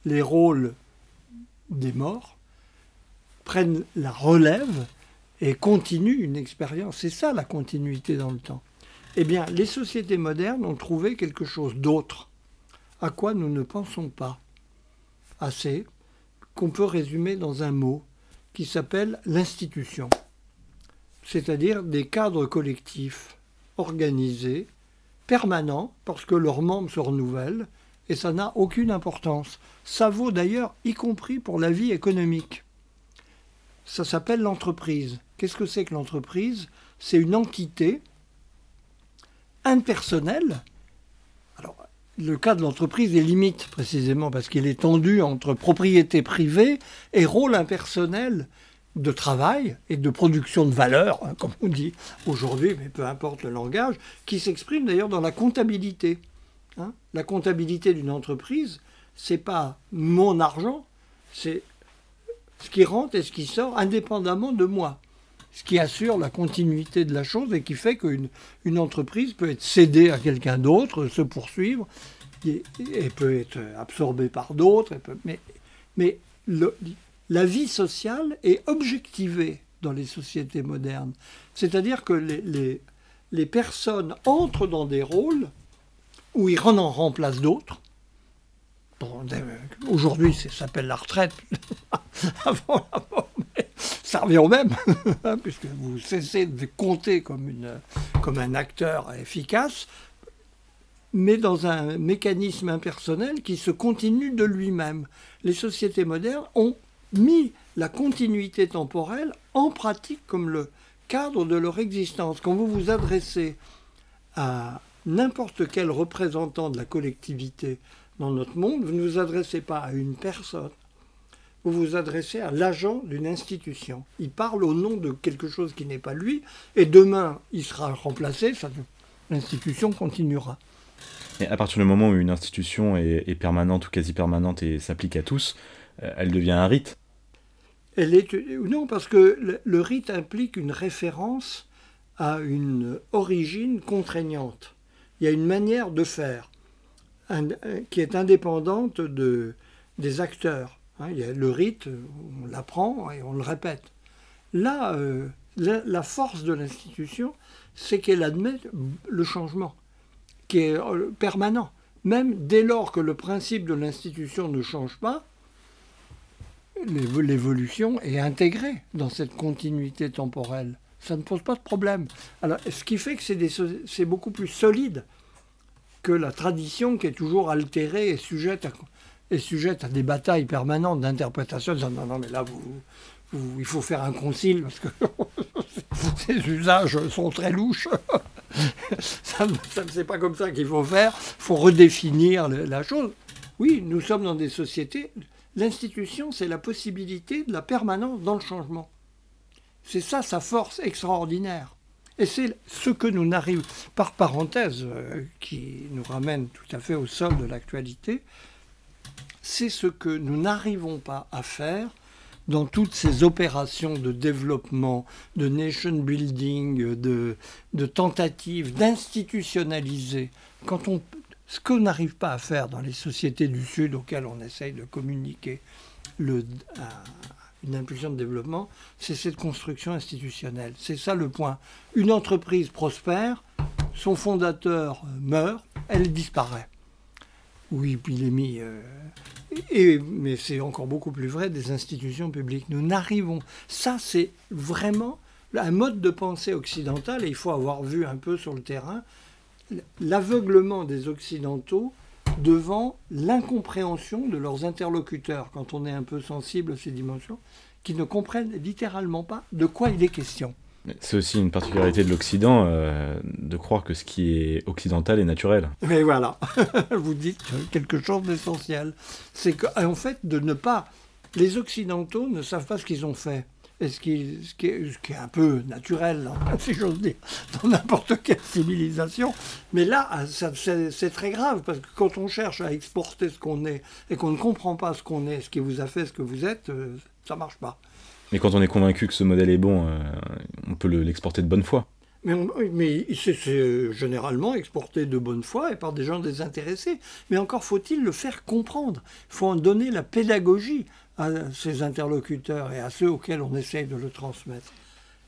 les rôles des morts, prennent la relève et continuent une expérience. C'est ça la continuité dans le temps. Eh bien, les sociétés modernes ont trouvé quelque chose d'autre, à quoi nous ne pensons pas assez, qu'on peut résumer dans un mot qui s'appelle l'institution, c'est-à-dire des cadres collectifs organisés, permanents, parce que leurs membres se renouvellent, et ça n'a aucune importance. Ça vaut d'ailleurs y compris pour la vie économique. Ça s'appelle l'entreprise. Qu'est-ce que c'est que l'entreprise? C'est une entité impersonnelle. Alors, le cas de l'entreprise est limite précisément parce qu'il est tendu entre propriété privée et rôle impersonnel de travail et de production de valeur, hein, comme on dit aujourd'hui, mais peu importe le langage, qui s'exprime d'ailleurs dans la comptabilité. Hein. La comptabilité d'une entreprise, c'est pas mon argent, c'est ce qui rentre et ce qui sort indépendamment de moi. Ce qui assure la continuité de la chose et qui fait qu'une une entreprise peut être cédée à quelqu'un d'autre, se poursuivre, et, peut être absorbée par d'autres. Mais, la vie sociale est objectivée dans les sociétés modernes. C'est-à-dire que les, les, les personnes entrent dans des rôles où ils en remplacent d'autres. Aujourd'hui, ça s'appelle la retraite. [LAUGHS] Avant ça revient au même, [LAUGHS] hein, puisque vous cessez de compter comme un acteur efficace, mais dans un mécanisme impersonnel qui se continue de lui-même. Les sociétés modernes ont mis la continuité temporelle en pratique comme le cadre de leur existence. Quand vous vous adressez à n'importe quel représentant de la collectivité dans notre monde, vous ne vous adressez pas à une personne, vous vous adressez à l'agent d'une institution. Il parle au nom de quelque chose qui n'est pas lui, et demain il sera remplacé, l'institution continuera. Et à partir du moment où une institution est, permanente ou quasi permanente et s'applique à tous, euh, elle devient un rite. Elle est, non, parce que le rite implique une référence à une origine contraignante il y a une manière de faire qui est indépendante de, des acteurs. Hein. il y a le rite, on l'apprend et on le répète. Là, euh, la, force de l'institution, c'est qu'elle admet le changement, qui est euh, permanent. Même dès lors que le principe de l'institution ne change pas, l'évolution est intégrée dans cette continuité temporelle ça ne pose pas de problème. Alors, ce qui fait que c'est beaucoup plus solide que la tradition qui est toujours altérée est sujette à des batailles permanentes d'interprétation. Non, non, mais là, il faut faire un concile parce que [LAUGHS] ces usages sont très louches. [LAUGHS] ça ne c'est pas comme ça qu'il faut faire. Il faut redéfinir la chose. Oui, nous sommes dans des sociétés. L'institution, c'est la possibilité de la permanence dans le changement. C'est ça sa force extraordinaire. Et c'est ce que nous n'arrivons, par parenthèse, euh, qui nous ramène tout à fait au sol de l'actualité, c'est ce que nous n'arrivons pas à faire dans toutes ces opérations de développement, de nation building, de, tentatives d'institutionnaliser. Quand on, ce qu'on n'arrive pas à faire dans les sociétés du Sud auxquelles on essaye de communiquer le, une impulsion de développement, c'est cette construction institutionnelle. C'est ça le point. Une entreprise prospère, son fondateur meurt, elle disparaît. Oui, il est mis. Euh, et, mais c'est encore beaucoup plus vrai des institutions publiques. Nous n'arrivons. Ça, c'est vraiment un mode de pensée occidental, et il faut avoir vu un peu sur le terrain l'aveuglement des Occidentaux devant l'incompréhension de leurs interlocuteurs, quand on est un peu sensible à ces dimensions, qui ne comprennent littéralement pas de quoi il est question. C'est aussi une particularité de l'Occident euh, de croire que ce qui est occidental est naturel. Mais voilà, [LAUGHS] vous dites quelque chose d'essentiel. C'est qu'en fait, de ne pas. Les Occidentaux ne savent pas ce qu'ils ont fait. Et ce qui, ce, qui est, ce qui, est, un peu naturel, hein, [LAUGHS] si j'ose dire, dans n'importe quelle civilisation. Mais là, c'est très grave, parce que quand on cherche à exporter ce qu'on est et qu'on ne comprend pas ce qu'on est, ce qui vous a fait ce que vous êtes, euh, ça marche pas. Mais quand on est convaincu que ce modèle est bon, euh, on peut l'exporter de bonne foi. Mais, mais c'est généralement exporté de bonne foi et par des gens désintéressés. Mais encore faut-il le faire comprendre. Il faut en donner la pédagogie à ses interlocuteurs et à ceux auxquels on essaye de le transmettre.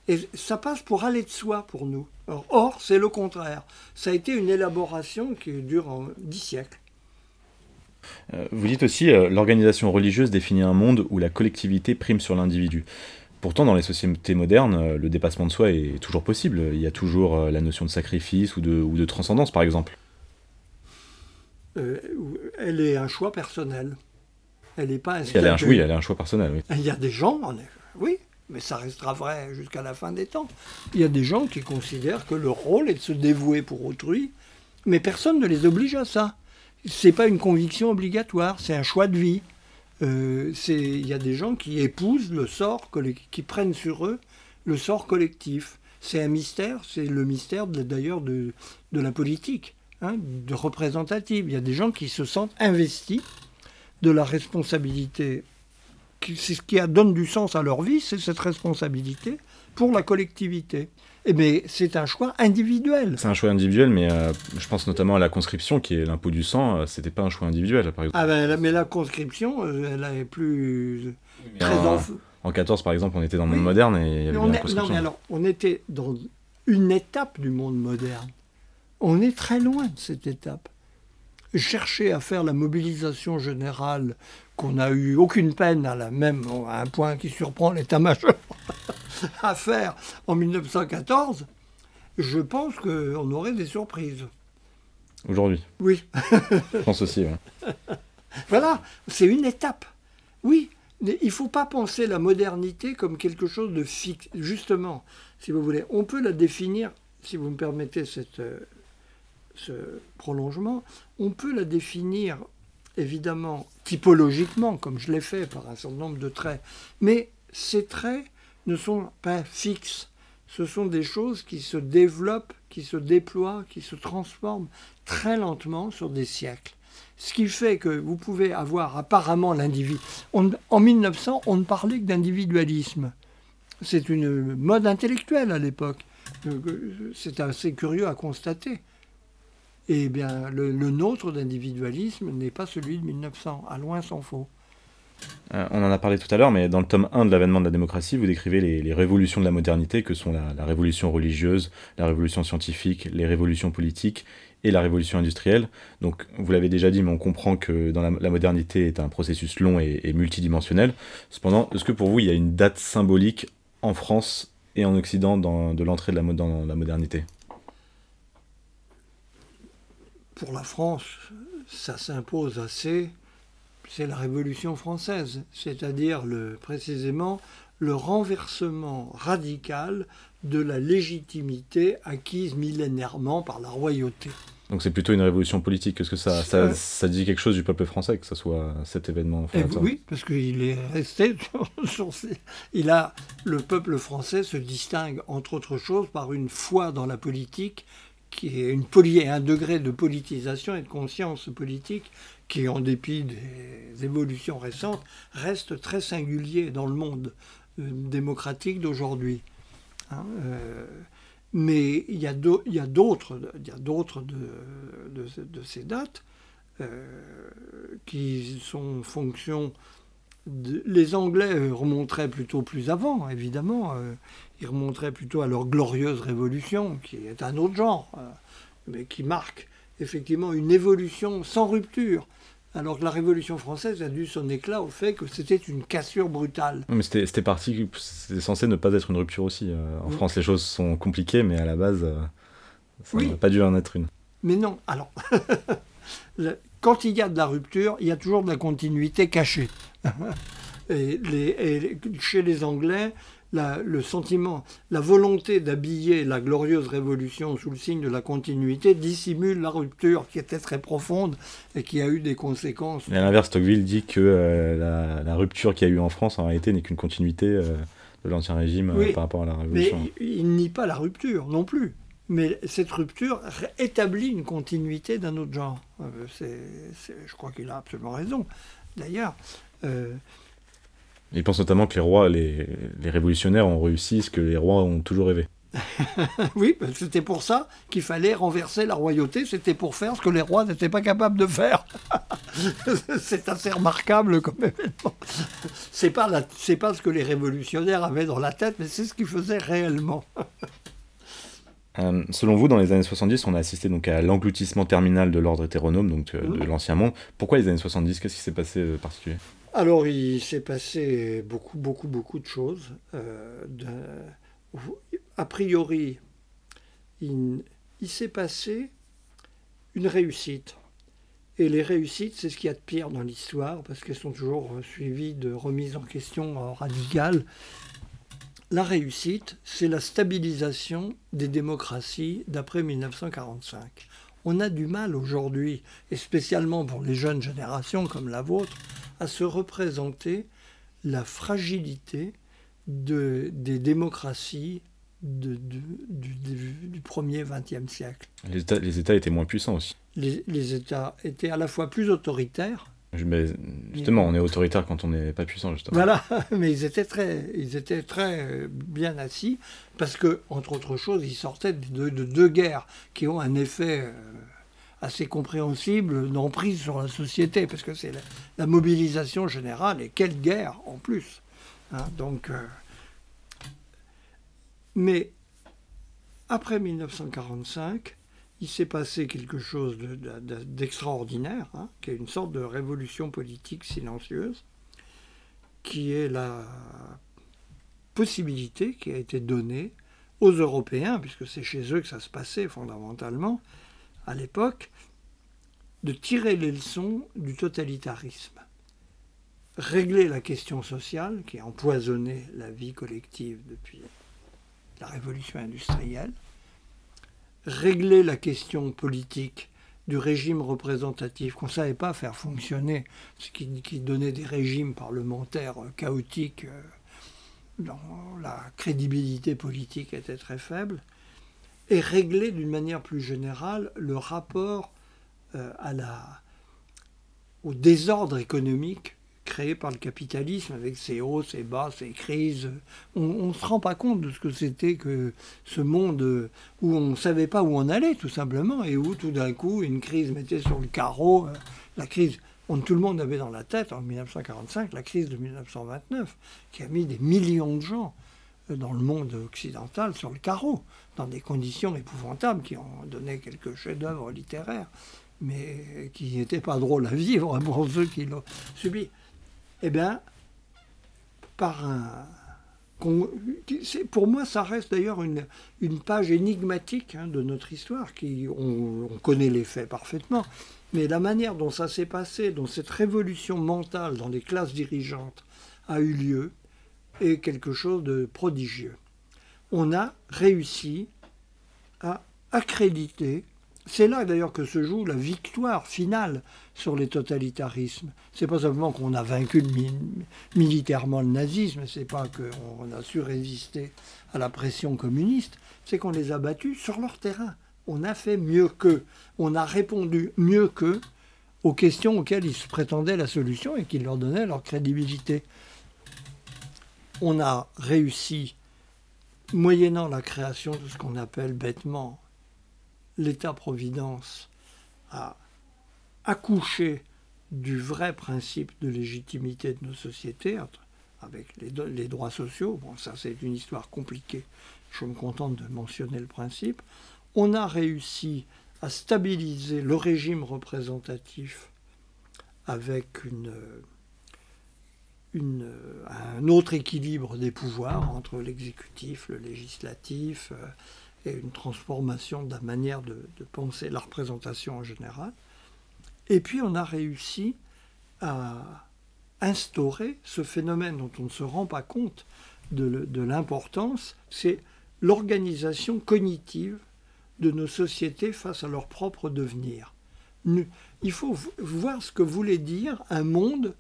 Et ça passe pour aller de soi pour nous. Or, c'est le contraire. Ça a été une élaboration qui dure en dix siècles. Euh, vous dites aussi, euh, l'organisation religieuse définit un monde où la collectivité prime sur l'individu. Pourtant, dans les sociétés modernes, euh, le dépassement de soi est toujours possible. Il y a toujours la notion de sacrifice ou de, ou de transcendance, par exemple. elle est un choix personnel. Elle n'est pas elle un, Oui, elle est un choix personnel. Oui. Il y a des gens, oui, mais ça restera vrai jusqu'à la fin des temps. Il y a des gens qui considèrent que leur rôle est de se dévouer pour autrui, mais personne ne les oblige à ça. C'est pas une conviction obligatoire, c'est un choix de vie. Euh, il y a des gens qui épousent le sort, qui prennent sur eux le sort collectif. C'est un mystère, c'est le mystère d'ailleurs de, de, la politique, hein, de représentative. Il y a des gens qui se sentent investis de la responsabilité. C'est ce qui donne du sens à leur vie, c'est cette responsabilité pour la collectivité. Eh bien, c'est un choix individuel. C'est un choix individuel, mais euh, je pense notamment à la conscription, qui est l'impôt du sang. Euh, c'était pas un choix individuel, par exemple. Ah ben, mais la conscription, euh, elle est plus très en, en 14, par exemple, on était dans le monde moderne et il y avait on la conscription. Non, mais alors, on était dans une étape du monde moderne. On est très loin de cette étape. Chercher à faire la mobilisation générale qu'on n'a eu aucune peine à la même à un point qui surprend l'état-major [LAUGHS] à faire en 1914, je pense qu'on aurait des surprises. Aujourd'hui? Oui. [LAUGHS] je pense aussi, [LAUGHS] Voilà, c'est une étape. Oui, il ne faut pas penser la modernité comme quelque chose de fixe. Justement, si vous voulez, on peut la définir, si vous me permettez cette, euh, ce prolongement, on peut la définir évidemment typologiquement, comme je l'ai fait par un certain nombre de traits, mais ces traits ne sont pas fixes. Ce sont des choses qui se développent, qui se déploient, qui se transforment très lentement sur des siècles. Ce qui fait que vous pouvez avoir apparemment l'individu. En 1900, on ne parlait que d'individualisme. C'est une mode intellectuelle à l'époque. Euh, c'est assez curieux à constater. Eh bien, le, le nôtre d'individualisme n'est pas celui de 1900, à loin s'en faut. Euh, on en a parlé tout à l'heure, mais dans le tome 1 de l'avènement de la démocratie, vous décrivez les, révolutions de la modernité, que sont la, révolution religieuse, la révolution scientifique, les révolutions politiques et la révolution industrielle. Donc, vous l'avez déjà dit, mais on comprend que dans la, modernité est un processus long et, multidimensionnel. Cependant, est-ce que pour vous, il y a une date symbolique en France et en Occident de l'entrée de la, dans la modernité? Pour la France, ça s'impose assez c'est la Révolution française, c'est-à-dire le, précisément le renversement radical de la légitimité acquise millénairement par la royauté. Donc c'est plutôt une révolution politique. Est-ce que ça, ça, ça, dit quelque chose du peuple français que ce soit cet événement eh Oui, parce qu'il est resté [LAUGHS] sur Il a le peuple français se distingue entre autres choses par une foi dans la politique qui est une un degré de politisation et de conscience politique qui, en dépit des évolutions récentes, reste très singulier dans le monde euh, démocratique d'aujourd'hui. Hein, euh, mais il y a d'autres de, de, ces dates euh, qui sont fonction de, les Anglais remonteraient plutôt plus avant, évidemment. ils remonteraient plutôt à leur glorieuse révolution, qui est un autre genre, mais qui marque effectivement une évolution sans rupture alors que la Révolution française a dû son éclat au fait que c'était une cassure brutale. mais c'était parti, c'était censé ne pas être une rupture aussi. Euh, en France, les choses sont compliquées, mais à la base, euh, ça n'a pas dû en être une. Mais non, alors, [LAUGHS] quand il y a de la rupture, il y a toujours de la continuité cachée. [LAUGHS] Et, chez les Anglais, le sentiment, la volonté d'habiller la glorieuse révolution sous le signe de la continuité dissimule la rupture qui était très profonde et qui a eu des conséquences. Et à l'inverse, Tocqueville dit que euh, la, rupture qu'il y a eu en France en réalité n'est qu'une continuité euh, de l'ancien régime euh, par rapport à la révolution. Mais il nie pas la rupture non plus. Mais cette rupture établit une continuité d'un autre genre. je crois qu'il a absolument raison. D'ailleurs, il pense notamment que les rois, les, révolutionnaires ont réussi ce que les rois ont toujours rêvé. [LAUGHS] oui, c'était pour ça qu'il fallait renverser la royauté, c'était pour faire ce que les rois n'étaient pas capables de faire. [LAUGHS] c'est assez remarquable comme événement. C'est pas, pas ce que les révolutionnaires avaient dans la tête, mais c'est ce qu'ils faisaient réellement. [LAUGHS] Euh, selon vous, dans les années 70, on a assisté donc à l'engloutissement terminal de l'ordre hétéronome, donc euh, de l'ancien monde. Pourquoi les années 70 Qu'est-ce qui s'est passé de particulier? Alors, il s'est passé beaucoup, beaucoup, beaucoup de choses. Euh, a priori, il, s'est passé une réussite. Et les réussites, c'est ce qu'il y a de pire dans l'histoire, parce qu'elles sont toujours suivies de remises en question radicales. La réussite, c'est la stabilisation des démocraties d'après 1945. On a du mal aujourd'hui, et spécialement pour les jeunes générations comme la vôtre, à se représenter la fragilité de, des démocraties de, du, du, premier XXe siècle. Les États, les États, étaient moins puissants aussi. Les, les, États étaient à la fois plus autoritaires. Mais justement, on est autoritaire quand on n'est pas puissant, justement. Voilà, [LAUGHS] mais ils étaient très, ils étaient très bien assis parce que, entre autres choses, ils sortaient de, de deux guerres qui ont un effet euh, assez compréhensible d'emprise sur la société, parce que c'est la, mobilisation générale, et quelle guerre en plus. Hein. donc, euh, mais après 1945, il s'est passé quelque chose d'extraordinaire, hein, qui est une sorte de révolution politique silencieuse, qui est la possibilité qui a été donnée aux Européens, puisque c'est chez eux que ça se passait fondamentalement, à l'époque, de tirer les leçons du totalitarisme. Régler la question sociale qui a empoisonné la vie collective depuis la révolution industrielle, régler la question politique du régime représentatif qu'on ne savait pas faire fonctionner, ce qui, donnait des régimes parlementaires chaotiques euh, dont la crédibilité politique était très faible, et régler d'une manière plus générale le rapport euh, au désordre économique créé par le capitalisme avec ses hauts, ses bas, ses crises. On ne se rend pas compte de ce que c'était que ce monde où on ne savait pas où on allait tout simplement et où tout d'un coup une crise mettait sur le carreau. Euh, la crise, on, tout le monde avait dans la tête en 1945 la crise de 1929 qui a mis des millions de gens dans le monde occidental sur le carreau, dans des conditions épouvantables qui ont donné quelques chefs-d'œuvre littéraires, mais qui n'étaient pas drôles à vivre [LAUGHS] pour ceux qui l'ont subi. Eh bien, par un. Pour moi, ça reste d'ailleurs une, une, page énigmatique hein, de notre histoire. Qui, on, on connaît les faits parfaitement, mais la manière dont ça s'est passé, dont cette révolution mentale dans les classes dirigeantes a eu lieu, est quelque chose de prodigieux. On a réussi à accréditer, c'est là d'ailleurs que se joue la victoire finale sur les totalitarismes. C'est pas simplement qu'on a vaincu militairement le nazisme, c'est pas qu'on a su résister à la pression communiste, c'est qu'on les a battus sur leur terrain. On a fait mieux qu'eux, on a répondu mieux qu'eux aux questions auxquelles ils se prétendaient la solution et qui leur donnaient leur crédibilité on a réussi, moyennant la création de ce qu'on appelle bêtement l'État-providence, à accoucher du vrai principe de légitimité de nos sociétés, avec les, droits sociaux. Bon, ça c'est une histoire compliquée, je me contente de mentionner le principe. On a réussi à stabiliser le régime représentatif avec un autre équilibre des pouvoirs entre l'exécutif, le législatif, euh, et une transformation de la manière de, penser la représentation en général. Et puis on a réussi à, instauré ce phénomène dont on ne se rend pas compte de, de l'importance, c'est l'organisation cognitive de nos sociétés face à leur propre devenir. Il faut voir ce que voulait dire un monde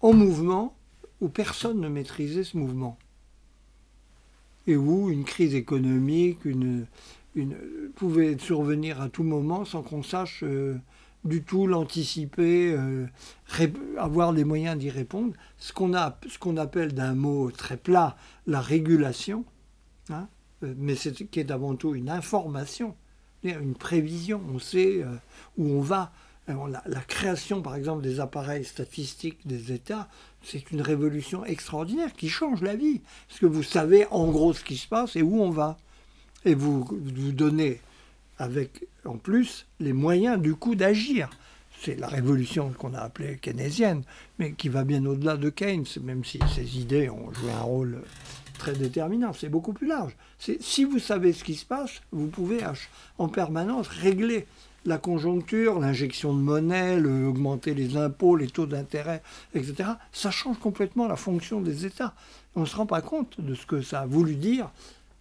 en mouvement où personne ne maîtrisait ce mouvement. Et où une crise économique pouvait survenir à tout moment sans qu'on sache euh, du tout l'anticiper, euh, avoir les moyens d'y répondre. Ce qu'on qu'on appelle d'un mot très plat la régulation, hein, euh, mais qui est avant tout une information, une prévision. On sait où on va. La, création, par exemple, des appareils statistiques des États, c'est une révolution extraordinaire qui change la vie. Parce que vous savez en gros ce qui se passe et où on va. Et vous vous donnez avec en plus les moyens du coup d'agir. C'est la révolution qu'on a appelée keynésienne, mais qui va bien au-delà de Keynes, même si ses idées ont joué un rôle très déterminant. C'est beaucoup plus large. Si vous savez ce qui se passe, vous pouvez en permanence régler la conjoncture, l'injection de monnaie, augmenter les impôts, les taux d'intérêt, etc. Ça change complètement la fonction des États. On ne se rend pas compte de ce que ça a voulu dire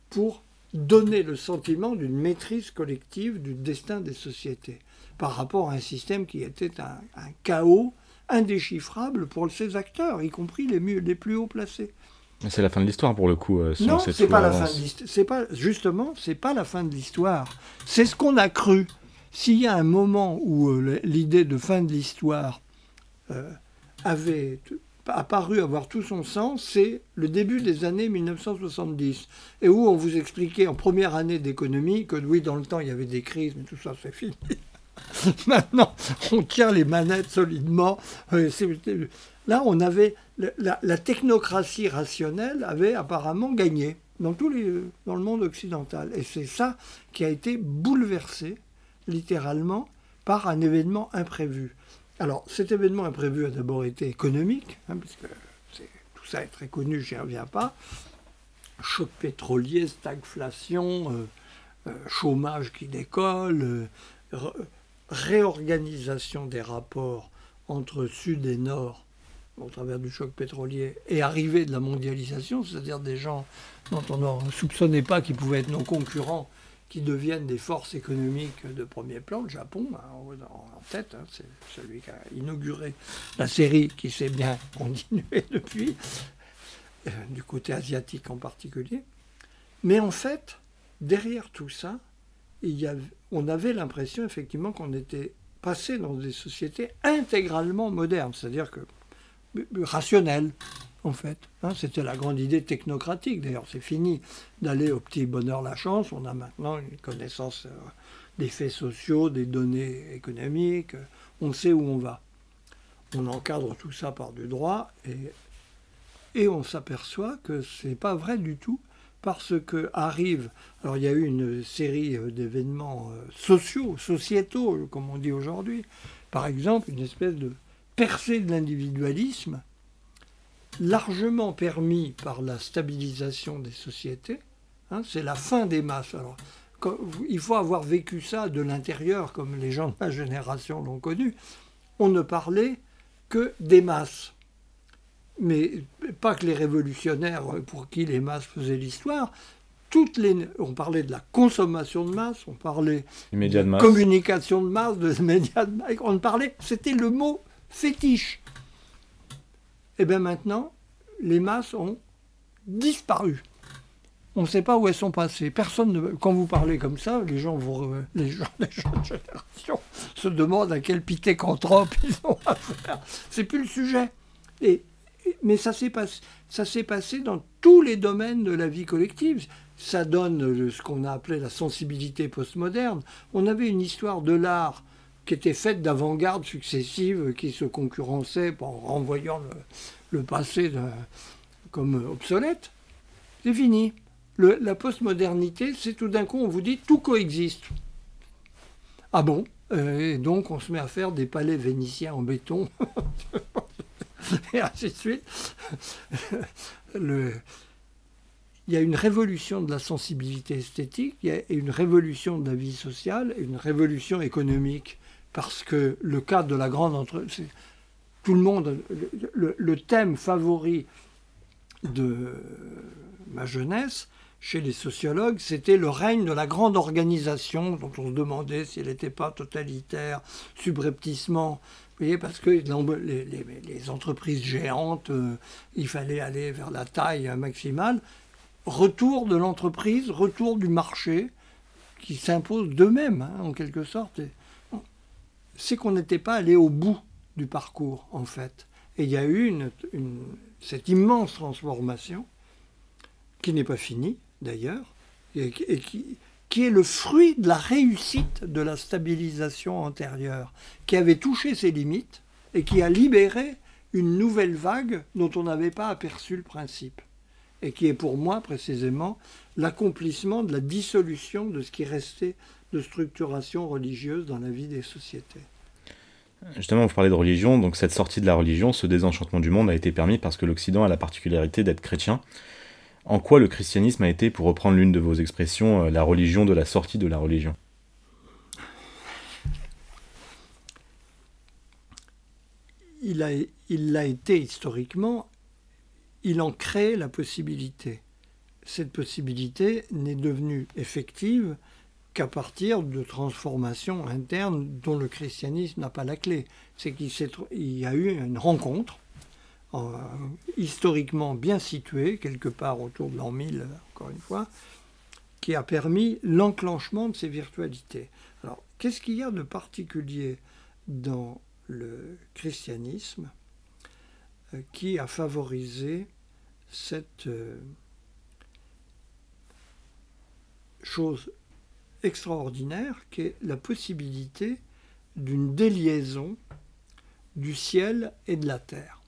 pour donner le sentiment d'une maîtrise collective du destin des sociétés par rapport à un système qui était un, chaos indéchiffrable pour ses acteurs, y compris les, les plus haut placés. C'est la fin de l'histoire pour le coup. Euh, non, c'est pas la fin de l'histoire. C'est pas justement, c'est pas la fin de l'histoire. C'est ce qu'on a cru. S'il y a un moment où euh, l'idée de fin de l'histoire euh, avait apparu avoir tout son sens, c'est le début des années 1970, et où on vous expliquait en première année d'économie que oui, dans le temps, il y avait des crises, mais tout ça, c'est fini. [LAUGHS] Maintenant, on tient les manettes solidement. Euh, là, on avait la, technocratie rationnelle avait apparemment gagné dans, tous les, dans le monde occidental. Et c'est ça qui a été bouleversé, littéralement, par un événement imprévu. Alors, cet événement imprévu a d'abord été économique, hein, puisque tout ça est très connu, je n'y reviens pas. Choc pétrolier, stagflation, euh, euh, chômage qui décolle, euh, réorganisation des rapports entre Sud et Nord au travers du choc pétrolier et arrivée de la mondialisation, c'est-à-dire des gens dont on ne soupçonnait pas qu'ils pouvaient être nos concurrents qui deviennent des forces économiques de premier plan. Le Japon, hein, en, tête, hein, c'est celui qui a inauguré la série qui s'est bien [LAUGHS] continuée depuis, euh, du côté asiatique en particulier. Mais en fait, derrière tout ça, il y on avait l'impression effectivement qu'on était passé dans des sociétés intégralement modernes, c'est-à-dire que euh, rationnelles, en fait. Hein, c'était la grande idée technocratique. D'ailleurs, c'est fini d'aller au petit bonheur la chance. On a maintenant une connaissance euh, des faits sociaux, des données économiques. On sait où on va. On encadre tout ça par du droit et, on s'aperçoit que ce n'est pas vrai du tout parce que arrive. Alors, il y a eu une série euh, d'événements euh, sociaux, sociétaux, comme on dit aujourd'hui. Par exemple, une espèce de percée de l'individualisme largement permis par la stabilisation des sociétés. Hein, c'est la fin des masses. Alors, il faut avoir vécu ça de l'intérieur, comme les gens de ma génération l'ont connu. On ne parlait que des masses. Mais pas que les révolutionnaires pour qui les masses faisaient l'histoire. Toutes les, on parlait de la consommation de masse, on parlait de, communication de masse, de [LAUGHS] médias de masse. On parlait, c'était le mot fétiche. Et eh bien maintenant, les masses ont disparu. On ne sait pas où elles sont passées. Personne ne... Quand vous parlez comme ça, les gens, vous... [LAUGHS] les jeunes générations se demandent à quel pithécanthrope ils ont [LAUGHS] affaire. C'est plus le sujet. Et... Mais ça s'est passé dans tous les domaines de la vie collective. Ça donne ce qu'on a appelé la sensibilité postmoderne. On avait une histoire de l'art qui était faite d'avant-garde successives qui se concurrençaient en renvoyant le, passé comme obsolète. C'est fini. la postmodernité, c'est tout d'un coup, on vous dit tout coexiste. Ah bon? Euh, Et donc, on se met à faire des palais vénitiens en béton. [LAUGHS] et ainsi de suite. Il y a une révolution de la sensibilité esthétique, il y a une révolution de la vie sociale, une révolution économique parce que le cadre de la grande entreprise, tout le monde, le, thème favori de ma jeunesse, chez les sociologues, c'était le règne de la grande organisation dont on se demandait si elle n'était pas totalitaire, subrepticement. Vous voyez, parce que les, entreprises géantes, euh, il fallait aller vers la taille maximale. Retour de l'entreprise, retour du marché, qui s'impose d'eux-mêmes, hein, en quelque sorte. C'est qu'on n'était pas allé au bout du parcours, en fait. Et il y a eu cette immense transformation, qui n'est pas finie, d'ailleurs, et, qui, qui est le fruit de la réussite de la stabilisation antérieure, qui avait touché ses limites et qui a libéré une nouvelle vague dont on n'avait pas aperçu le principe, et qui est pour moi précisément l'accomplissement de la dissolution de ce qui restait de structuration religieuse dans la vie des sociétés. Justement, vous parlez de religion, donc cette sortie de la religion, ce désenchantement du monde a été permis parce que l'Occident a la particularité d'être chrétien. En quoi le christianisme a été, pour reprendre l'une de vos expressions, euh, la religion de la sortie de la religion? Il l'a il été historiquement, il en crée la possibilité. Cette possibilité n'est devenue effective qu'à partir de transformations internes dont le christianisme n'a pas la clé. C'est qu'il y a eu une rencontre euh, historiquement bien située, quelque part autour de l'an 1000, encore une fois, qui a permis l'enclenchement de ces virtualités. Alors, qu'est-ce qu'il y a de particulier dans le christianisme euh, qui a favorisé cette euh, chose extraordinaire qui est la possibilité d'une déliaison du ciel et de la terre.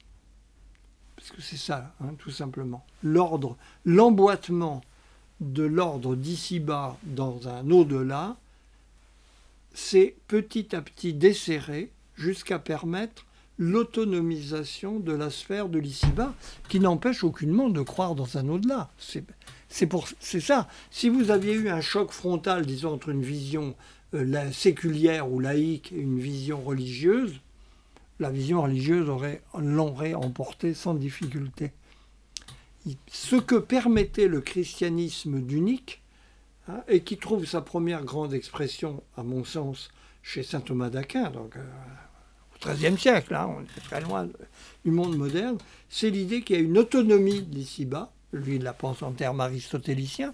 Parce que c'est ça, hein, tout simplement. L'ordre, l'emboîtement de l'ordre d'ici-bas dans un au-delà, c'est petit à petit desserré jusqu'à permettre l'autonomisation de la sphère de l'ici-bas, qui n'empêche aucunement de croire dans un au-delà. C'est pour c'est ça. Si vous aviez eu un choc frontal, disons, entre une vision euh, séculière ou laïque et une vision religieuse, la vision religieuse aurait l'aurait emporté sans difficulté. Ce que permettait le christianisme d'unique, hein, et qui trouve sa première grande expression, à mon sens, chez saint Thomas d'Aquin, donc euh, au XIIIe siècle, hein, on est très loin du monde moderne, c'est l'idée qu'il y a une autonomie d'ici-bas, lui la pense en termes aristotéliciens,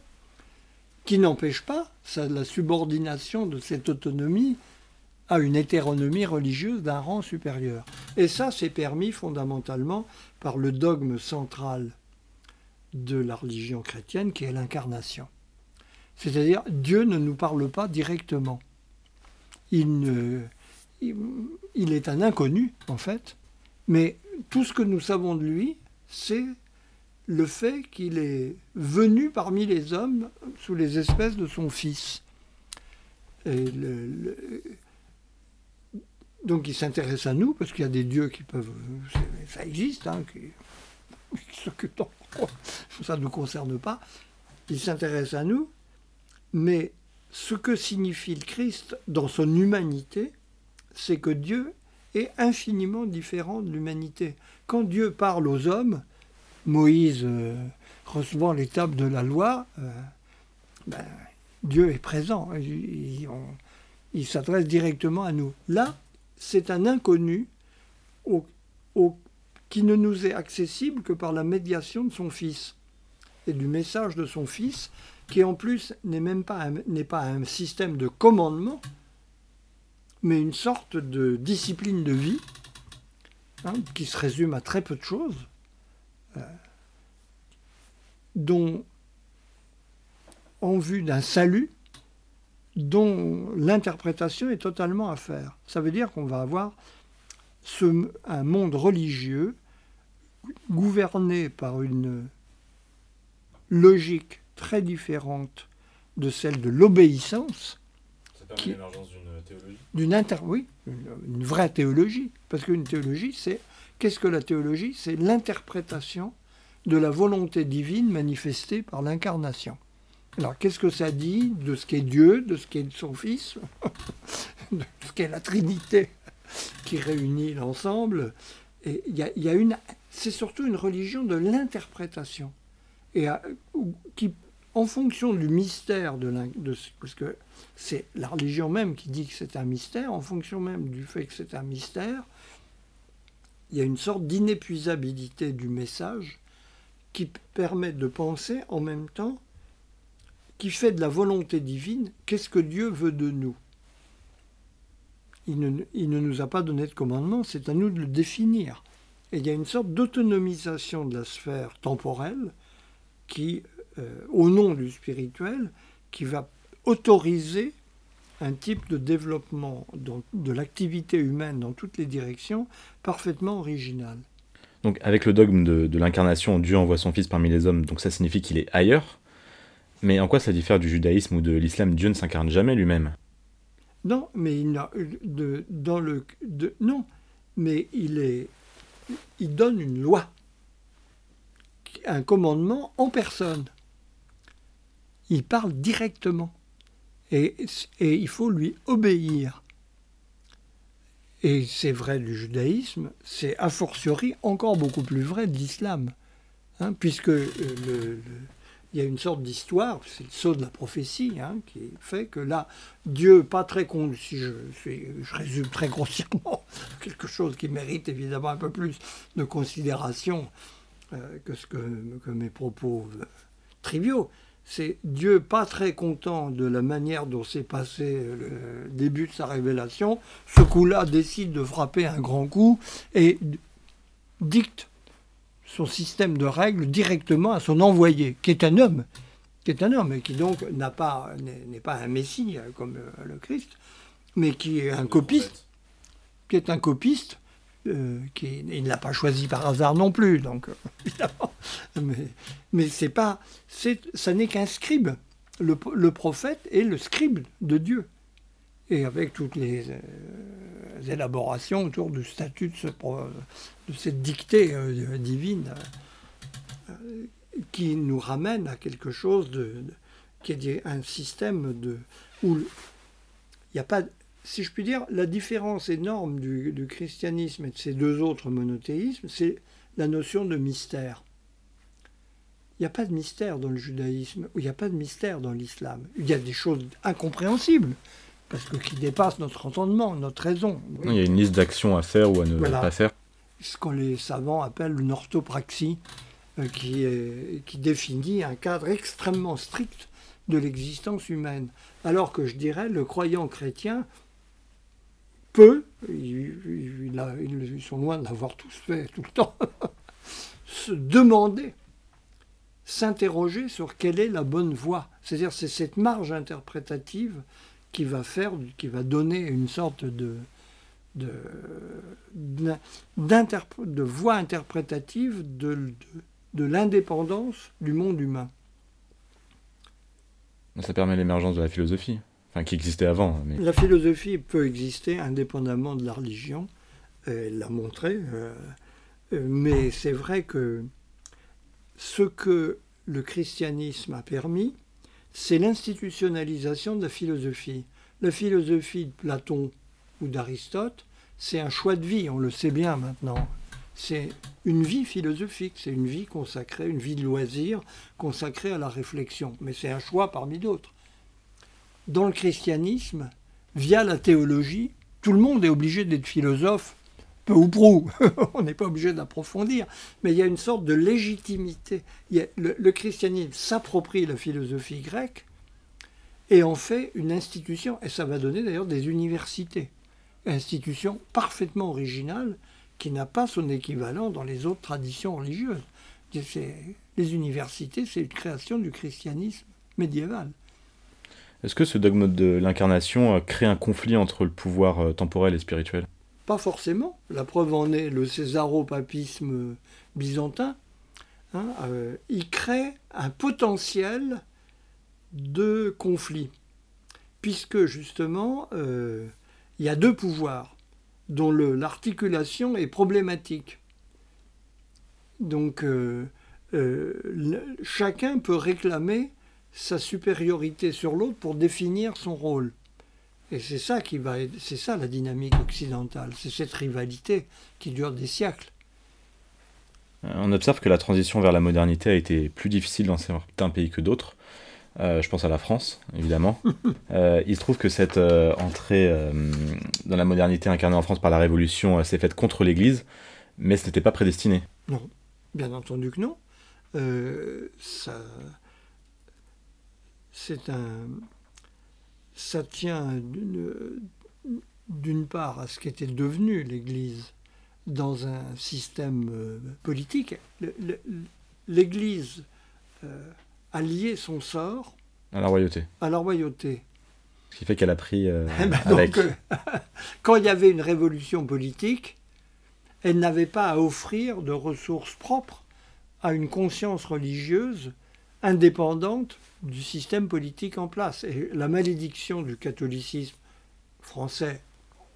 qui n'empêche pas la subordination de cette autonomie à une hétéronomie religieuse d'un rang supérieur. Et ça, c'est permis fondamentalement par le dogme central de la religion chrétienne qui est l'incarnation. C'est-à-dire, Dieu ne nous parle pas directement. Il est un inconnu, en fait, mais tout ce que nous savons de lui, c'est le fait qu'il est venu parmi les hommes sous les espèces de son Fils. Et donc il s'intéresse à nous, parce qu'il y a des dieux qui peuvent... Ça existe, hein, qui, ça ne nous concerne pas. Il s'intéresse à nous, mais ce que signifie le Christ dans son humanité, c'est que Dieu est infiniment différent de l'humanité. Quand Dieu parle aux hommes, Moïse euh, recevant l'étape de la loi, euh, ben, Dieu est présent. Il, s'adresse directement à nous. Là, c'est un inconnu qui ne nous est accessible que par la médiation de son Fils et du message de son Fils, qui en plus n'est même pas un système de commandement, mais une sorte de discipline de vie hein, qui se résume à très peu de choses euh, dont, en vue d'un salut, dont l'interprétation est totalement à faire. Ça veut dire qu'on va avoir ce, un monde religieux gouverné par une logique très différente de celle de l'obéissance. Ça permet l'émergence d'une théologie? D'une inter... Oui, une vraie théologie. Parce qu'une théologie, c'est Qu'est-ce que la théologie? C'est l'interprétation de la volonté divine manifestée par l'incarnation. Alors, qu'est-ce que ça dit de ce qu'est Dieu, de ce qu'est son Fils, [LAUGHS] de ce qu'est la Trinité qui réunit l'ensemble? Et il y a, une, c'est surtout une religion de l'interprétation. Et qui, en fonction du mystère de, de parce que c'est la religion même qui dit que c'est un mystère, en fonction même du fait que c'est un mystère, il y a une sorte d'inépuisabilité du message qui permet de penser en même temps, qui fait de la volonté divine, qu'est-ce que Dieu veut de nous? Il ne, nous a pas donné de commandement, c'est à nous de le définir. Et il y a une sorte d'autonomisation de la sphère temporelle qui, euh, au nom du spirituel, qui va autoriser un type de développement de l'activité humaine dans toutes les directions parfaitement original. Donc avec le dogme de, l'incarnation, Dieu envoie son Fils parmi les hommes, donc ça signifie qu'il est ailleurs. Mais en quoi ça diffère du judaïsme ou de l'islam? Dieu ne s'incarne jamais lui-même. Non, mais il a de, dans le de, non, mais il est il donne une loi, un commandement en personne. Il parle directement et, il faut lui obéir. Et c'est vrai du judaïsme, c'est a fortiori encore beaucoup plus vrai de l'islam. Hein, puisque euh, y a une sorte d'histoire, c'est le saut de la prophétie, hein, qui fait que là, Dieu, pas très con, si je, résume très grossièrement, [LAUGHS] quelque chose qui mérite évidemment un peu plus de considération euh, que, ce que, mes propos euh, triviaux, c'est Dieu pas très content de la manière dont s'est passé le début de sa révélation, ce coup-là décide de frapper un grand coup et dicte son système de règles directement à son envoyé, qui est un homme, qui est un homme et qui donc n'a pas n'est pas un messie euh, comme euh, le Christ, mais qui est un copiste, qui est un copiste euh, il ne l'a pas choisi par hasard non plus, donc [LAUGHS] mais, mais c'est pas, ça n'est qu'un scribe. Le, le, prophète est le scribe de Dieu, et avec toutes les euh, élaborations autour du statut de, ce, de cette dictée euh, divine qui nous ramène à quelque chose de, qui est un système de où il n'y a pas si je puis dire, la différence énorme du, christianisme et de ces deux autres monothéismes, c'est la notion de mystère. Il n'y a pas de mystère dans le judaïsme, ou il n'y a pas de mystère dans l'islam. Il y a des choses incompréhensibles, parce que qui dépassent notre entendement, notre raison. Il y a une liste d'actions à faire ou à ne pas faire. Ce que les savants appellent une orthopraxie, euh, qui, qui définit un cadre extrêmement strict de l'existence humaine. Alors que je dirais, le croyant chrétien peut, ils, sont loin de l'avoir tous fait tout le temps, [LAUGHS] se demander, s'interroger sur quelle est la bonne voie. C'est-à-dire c'est cette marge interprétative qui va faire, qui va donner une sorte de, voie interprétative de l'indépendance du monde humain. Ça permet l'émergence de la philosophie qui existait avant. La philosophie peut exister indépendamment de la religion, elle l'a montré, euh, euh, mais c'est vrai que ce que le christianisme a permis, c'est l'institutionnalisation de la philosophie. La philosophie de Platon ou d'Aristote, c'est un choix de vie, on le sait bien maintenant. C'est une vie philosophique, c'est une vie consacrée, une vie de loisir consacrée à la réflexion. Mais c'est un choix parmi d'autres dans le christianisme, via la théologie, tout le monde est obligé d'être philosophe, peu ou prou. [LAUGHS] On n'est pas obligé d'approfondir, mais il y a une sorte de légitimité. le, christianisme s'approprie la philosophie grecque et en fait une institution, et ça va donner d'ailleurs des universités. Institution parfaitement originale qui n'a pas son équivalent dans les autres traditions religieuses. Les universités, c'est une création du christianisme médiéval. Est-ce que ce dogme de l'incarnation crée un conflit entre le pouvoir euh, temporel et spirituel? Pas forcément. La preuve en est le césaropapisme byzantin. Hein, euh, il crée un potentiel de conflit, puisque justement, euh, il y a deux pouvoirs dont l'articulation est problématique. Donc, chacun peut réclamer sa supériorité sur l'autre pour définir son rôle. Et c'est ça qui va, c'est ça la dynamique occidentale, c'est cette rivalité qui dure des siècles. On observe que la transition vers la modernité a été plus difficile dans certains pays que d'autres. je pense à la France, évidemment. [LAUGHS] il se trouve que cette entrée dans la modernité incarnée en France par la Révolution s'est faite contre l'Église, mais ce n'était pas prédestiné. Non, bien entendu que non. ça, c'est un, ça tient d'une part à ce qu'était devenu l'Église dans un système euh, politique. L'Église euh, a lié son sort à la royauté. À la royauté. Ce qui fait qu'elle a pris euh, eh ben avec... [LAUGHS] quand il y avait une révolution politique, elle n'avait pas à offrir de ressources propres à une conscience religieuse indépendante du système politique en place. Et la malédiction du catholicisme français,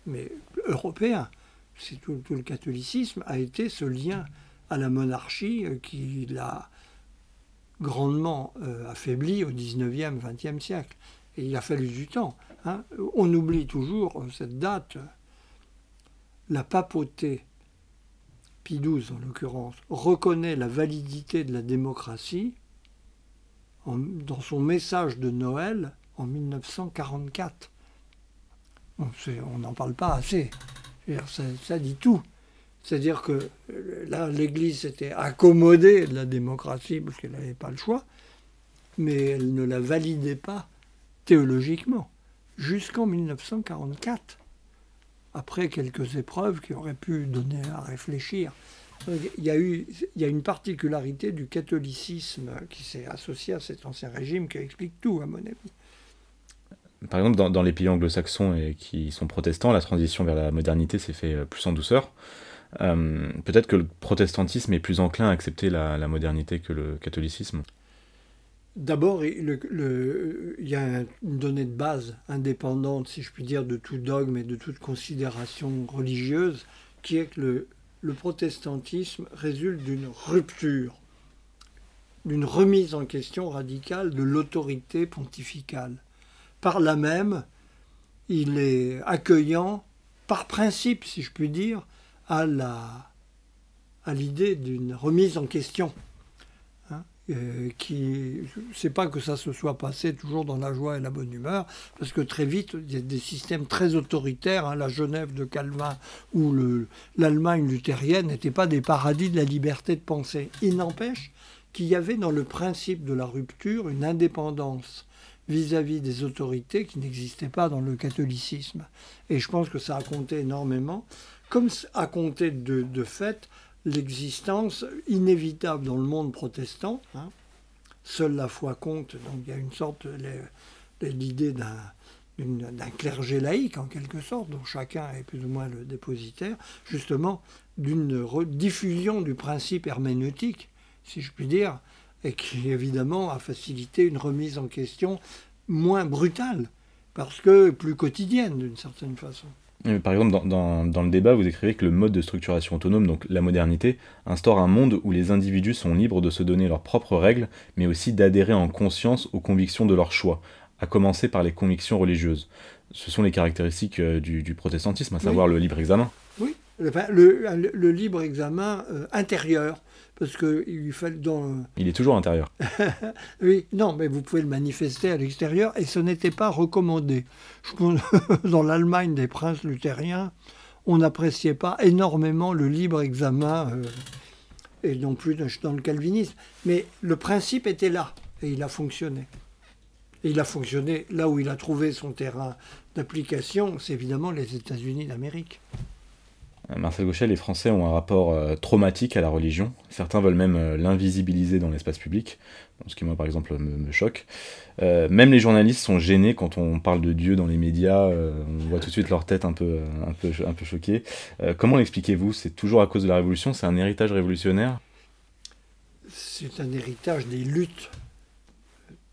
mais européen, c'est tout, le catholicisme, a été ce lien à la monarchie euh, qui l'a grandement euh, affaibli au 19e, 20e siècle. Et il a fallu du temps. Hein. On oublie toujours euh, cette date. La papauté, Pie XII en l'occurrence, reconnaît la validité de la démocratie dans son message de Noël en 1944. on n'en parle pas assez. Ça, dit tout. C'est-à-dire que euh, là, l'Église s'était accommodée de la démocratie parce qu'elle n'avait pas le choix, mais elle ne la validait pas théologiquement jusqu'en 1944, après quelques épreuves qui auraient pu donner à réfléchir. Il y, a eu, il y a une particularité du catholicisme qui s'est associée à cet ancien régime qui explique tout, à mon avis. Par exemple, dans, les pays anglo-saxons et qui sont protestants, la transition vers la modernité s'est fait euh, plus en douceur. Euh, peut-être que le protestantisme est plus enclin à accepter la, modernité que le catholicisme. D'abord, il y a une donnée de base indépendante, si je puis dire, de tout dogme et de toute considération religieuse, qui est que le, le protestantisme résulte d'une rupture, d'une remise en question radicale de l'autorité pontificale. Par là même, il est accueillant, par principe, si je puis dire, à l'idée d'une remise en question euh, qui, c'est pas que ça se soit passé toujours dans la joie et la bonne humeur, parce que très vite, il y a des systèmes très autoritaires. Hein, la Genève de Calvin ou l'Allemagne luthérienne n'étaient pas des paradis de la liberté de penser. Il n'empêche qu'il y avait dans le principe de la rupture une indépendance vis-à-vis des autorités qui n'existait pas dans le catholicisme. Et je pense que ça a compté énormément, comme a compté de fait l'existence inévitable dans le monde protestant. Hein. Seule la foi compte, donc il y a une sorte, l'idée d'un clergé laïque en quelque sorte, dont chacun est plus ou moins le dépositaire, justement d'une diffusion du principe herméneutique, si je puis dire, et qui évidemment a facilité une remise en question moins brutale, parce que plus quotidienne d'une certaine façon. Par exemple, dans, dans, le débat, vous écrivez que le mode de structuration autonome, donc la modernité, instaure un monde où les individus sont libres de se donner leurs propres règles, mais aussi d'adhérer en conscience aux convictions de leur choix, à commencer par les convictions religieuses. Ce sont les caractéristiques euh, du, du protestantisme, à savoir le libre examen. Oui, le, le, libre examen euh, intérieur, parce que il fallait dans. Il est toujours intérieur. [LAUGHS] oui, non, mais vous pouvez le manifester à l'extérieur et ce n'était pas recommandé. dans l'Allemagne des princes luthériens, on n'appréciait pas énormément le libre examen euh, et non plus dans le calvinisme, mais le principe était là et il a fonctionné. Et il a fonctionné là où il a trouvé son terrain d'application, c'est évidemment les États-Unis d'Amérique. Marcel Gauchet, les Français ont un rapport euh, traumatique à la religion. Certains veulent même euh, l'invisibiliser dans l'espace public, ce qui moi par exemple me, choque. Euh, même les journalistes sont gênés quand on parle de Dieu dans les médias, on voit tout de suite leur tête un peu, un peu, un peu choquée. comment l'expliquez-vous? C'est toujours à cause de la Révolution? C'est un héritage révolutionnaire? C'est un héritage des luttes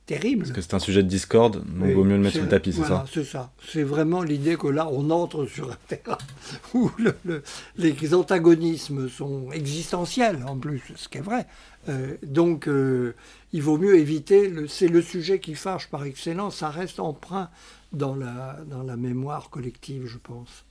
terrible. Parce que c'est un sujet de discorde, donc il vaut mieux le mettre sous le tapis, c'est ça C'est ça. C'est vraiment l'idée que là, on entre sur un terrain [LAUGHS] où les antagonismes sont existentiels, en plus, ce qui est vrai. Euh, donc, euh, il vaut mieux éviter, c'est le sujet qui fâche par excellence, ça reste emprunt dans la, dans la mémoire collective, je pense.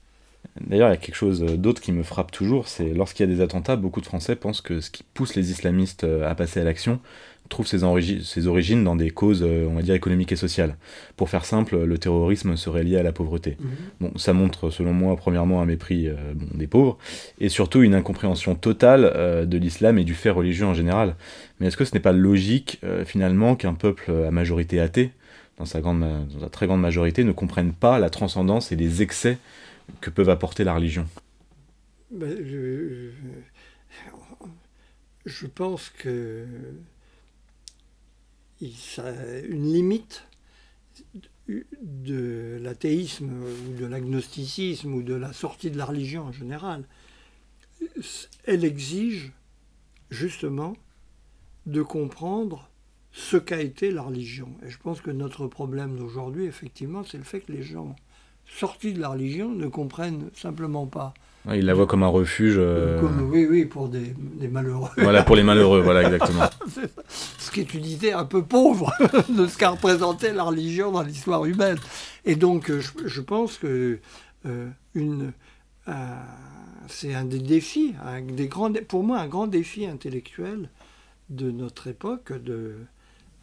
D'ailleurs, il y a quelque chose d'autre qui me frappe toujours, c'est lorsqu'il y a des attentats, beaucoup de Français pensent que ce qui pousse les islamistes euh, à passer à l'action trouve ses, origines dans des causes, euh, on va dire, économiques et sociales. Pour faire simple, le terrorisme serait lié à la pauvreté. Mhm. Bon, ça montre, selon moi, premièrement un mépris euh, des pauvres, et surtout une incompréhension totale de l'islam et du fait religieux en général. Mais est-ce que ce n'est pas logique, finalement, qu'un peuple à majorité athée, dans sa, grande, dans sa très grande majorité, ne comprenne pas la transcendance et les excès que peuvent apporter la religion? Ben, je, pense que une limite de l'athéisme ou de l'agnosticisme ou de la sortie de la religion en général, elle exige justement de comprendre ce qu'a été la religion. Et je pense que notre problème d'aujourd'hui, effectivement, c'est le fait que les gens sortis de la religion ne comprennent simplement pas. Ils la voient comme un refuge. Euh, oui, oui, pour des, malheureux. Voilà, pour les malheureux, voilà, exactement. [LAUGHS] ce qui est une idée un peu pauvre [LAUGHS] de ce qu'a représenté la religion dans l'histoire humaine. Et donc, euh, je, pense que euh, une, c'est un des défis, un des grands, pour moi, un grand défi intellectuel de notre époque, de,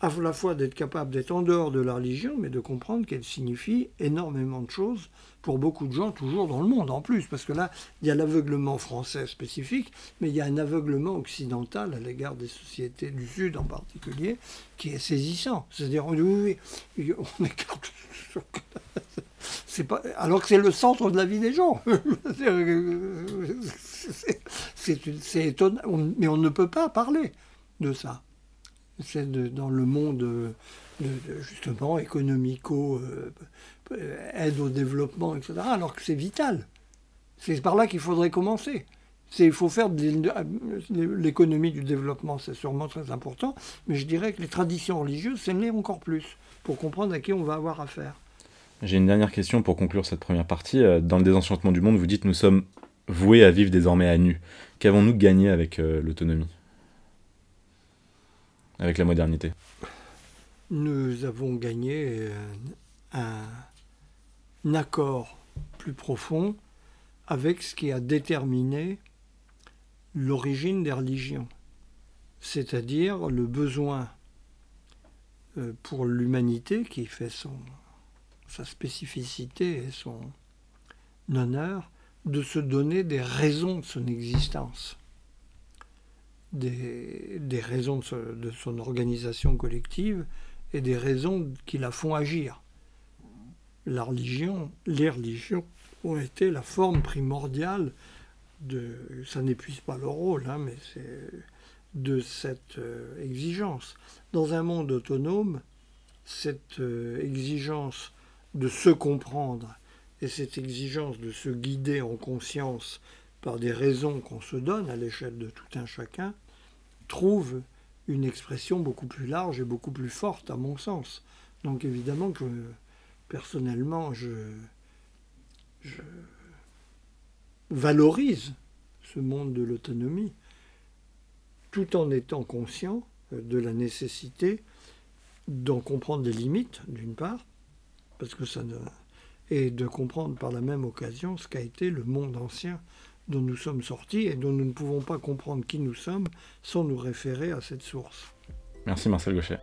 à la fois d'être capable d'être en dehors de la religion, mais de comprendre qu'elle signifie énormément de choses pour beaucoup de gens, toujours dans le monde en plus. Parce que là, il y a l'aveuglement français spécifique, mais il y a un aveuglement occidental à l'égard des sociétés du Sud en particulier, qui est saisissant. C'est-à-dire, oui, oui, on écarte. [LAUGHS] C'est pas, alors que c'est le centre de la vie des gens. [LAUGHS] c'est étonnant, mais on ne peut pas parler de ça dans le monde justement économico, euh, aide au développement, etc., alors que c'est vital. C'est par là qu'il faudrait commencer. Il faut faire l'économie du développement, c'est sûrement très important, mais je dirais que les traditions religieuses, c'est l'est encore plus, pour comprendre à qui on va avoir affaire. J'ai une dernière question pour conclure cette première partie. Euh, dans le désenchantement du monde, vous dites nous sommes voués à vivre désormais à nu. Qu'avons-nous gagné avec euh, l'autonomie? Avec la modernité. Nous avons gagné un, accord plus profond avec ce qui a déterminé l'origine des religions, c'est-à-dire le besoin euh, pour l'humanité qui fait son, sa spécificité et son honneur de se donner des raisons de son existence des, raisons de, son organisation collective et des raisons qui la font agir. La religion, les religions ont été la forme primordiale de, ça n'épuise pas le rôle, hein, mais c'est de cette euh, exigence. Dans un monde autonome, cette euh, exigence de se comprendre et cette exigence de se guider en conscience par des raisons qu'on se donne à l'échelle de tout un chacun, trouve une expression beaucoup plus large et beaucoup plus forte, à mon sens. Donc évidemment que personnellement, je, valorise ce monde de l'autonomie, tout en étant conscient de la nécessité d'en comprendre les limites, d'une part, parce que ça ne... et de comprendre par la même occasion ce qu'a été le monde ancien dont nous sommes sortis et dont nous ne pouvons pas comprendre qui nous sommes sans nous référer à cette source. Merci Marcel Gauchet.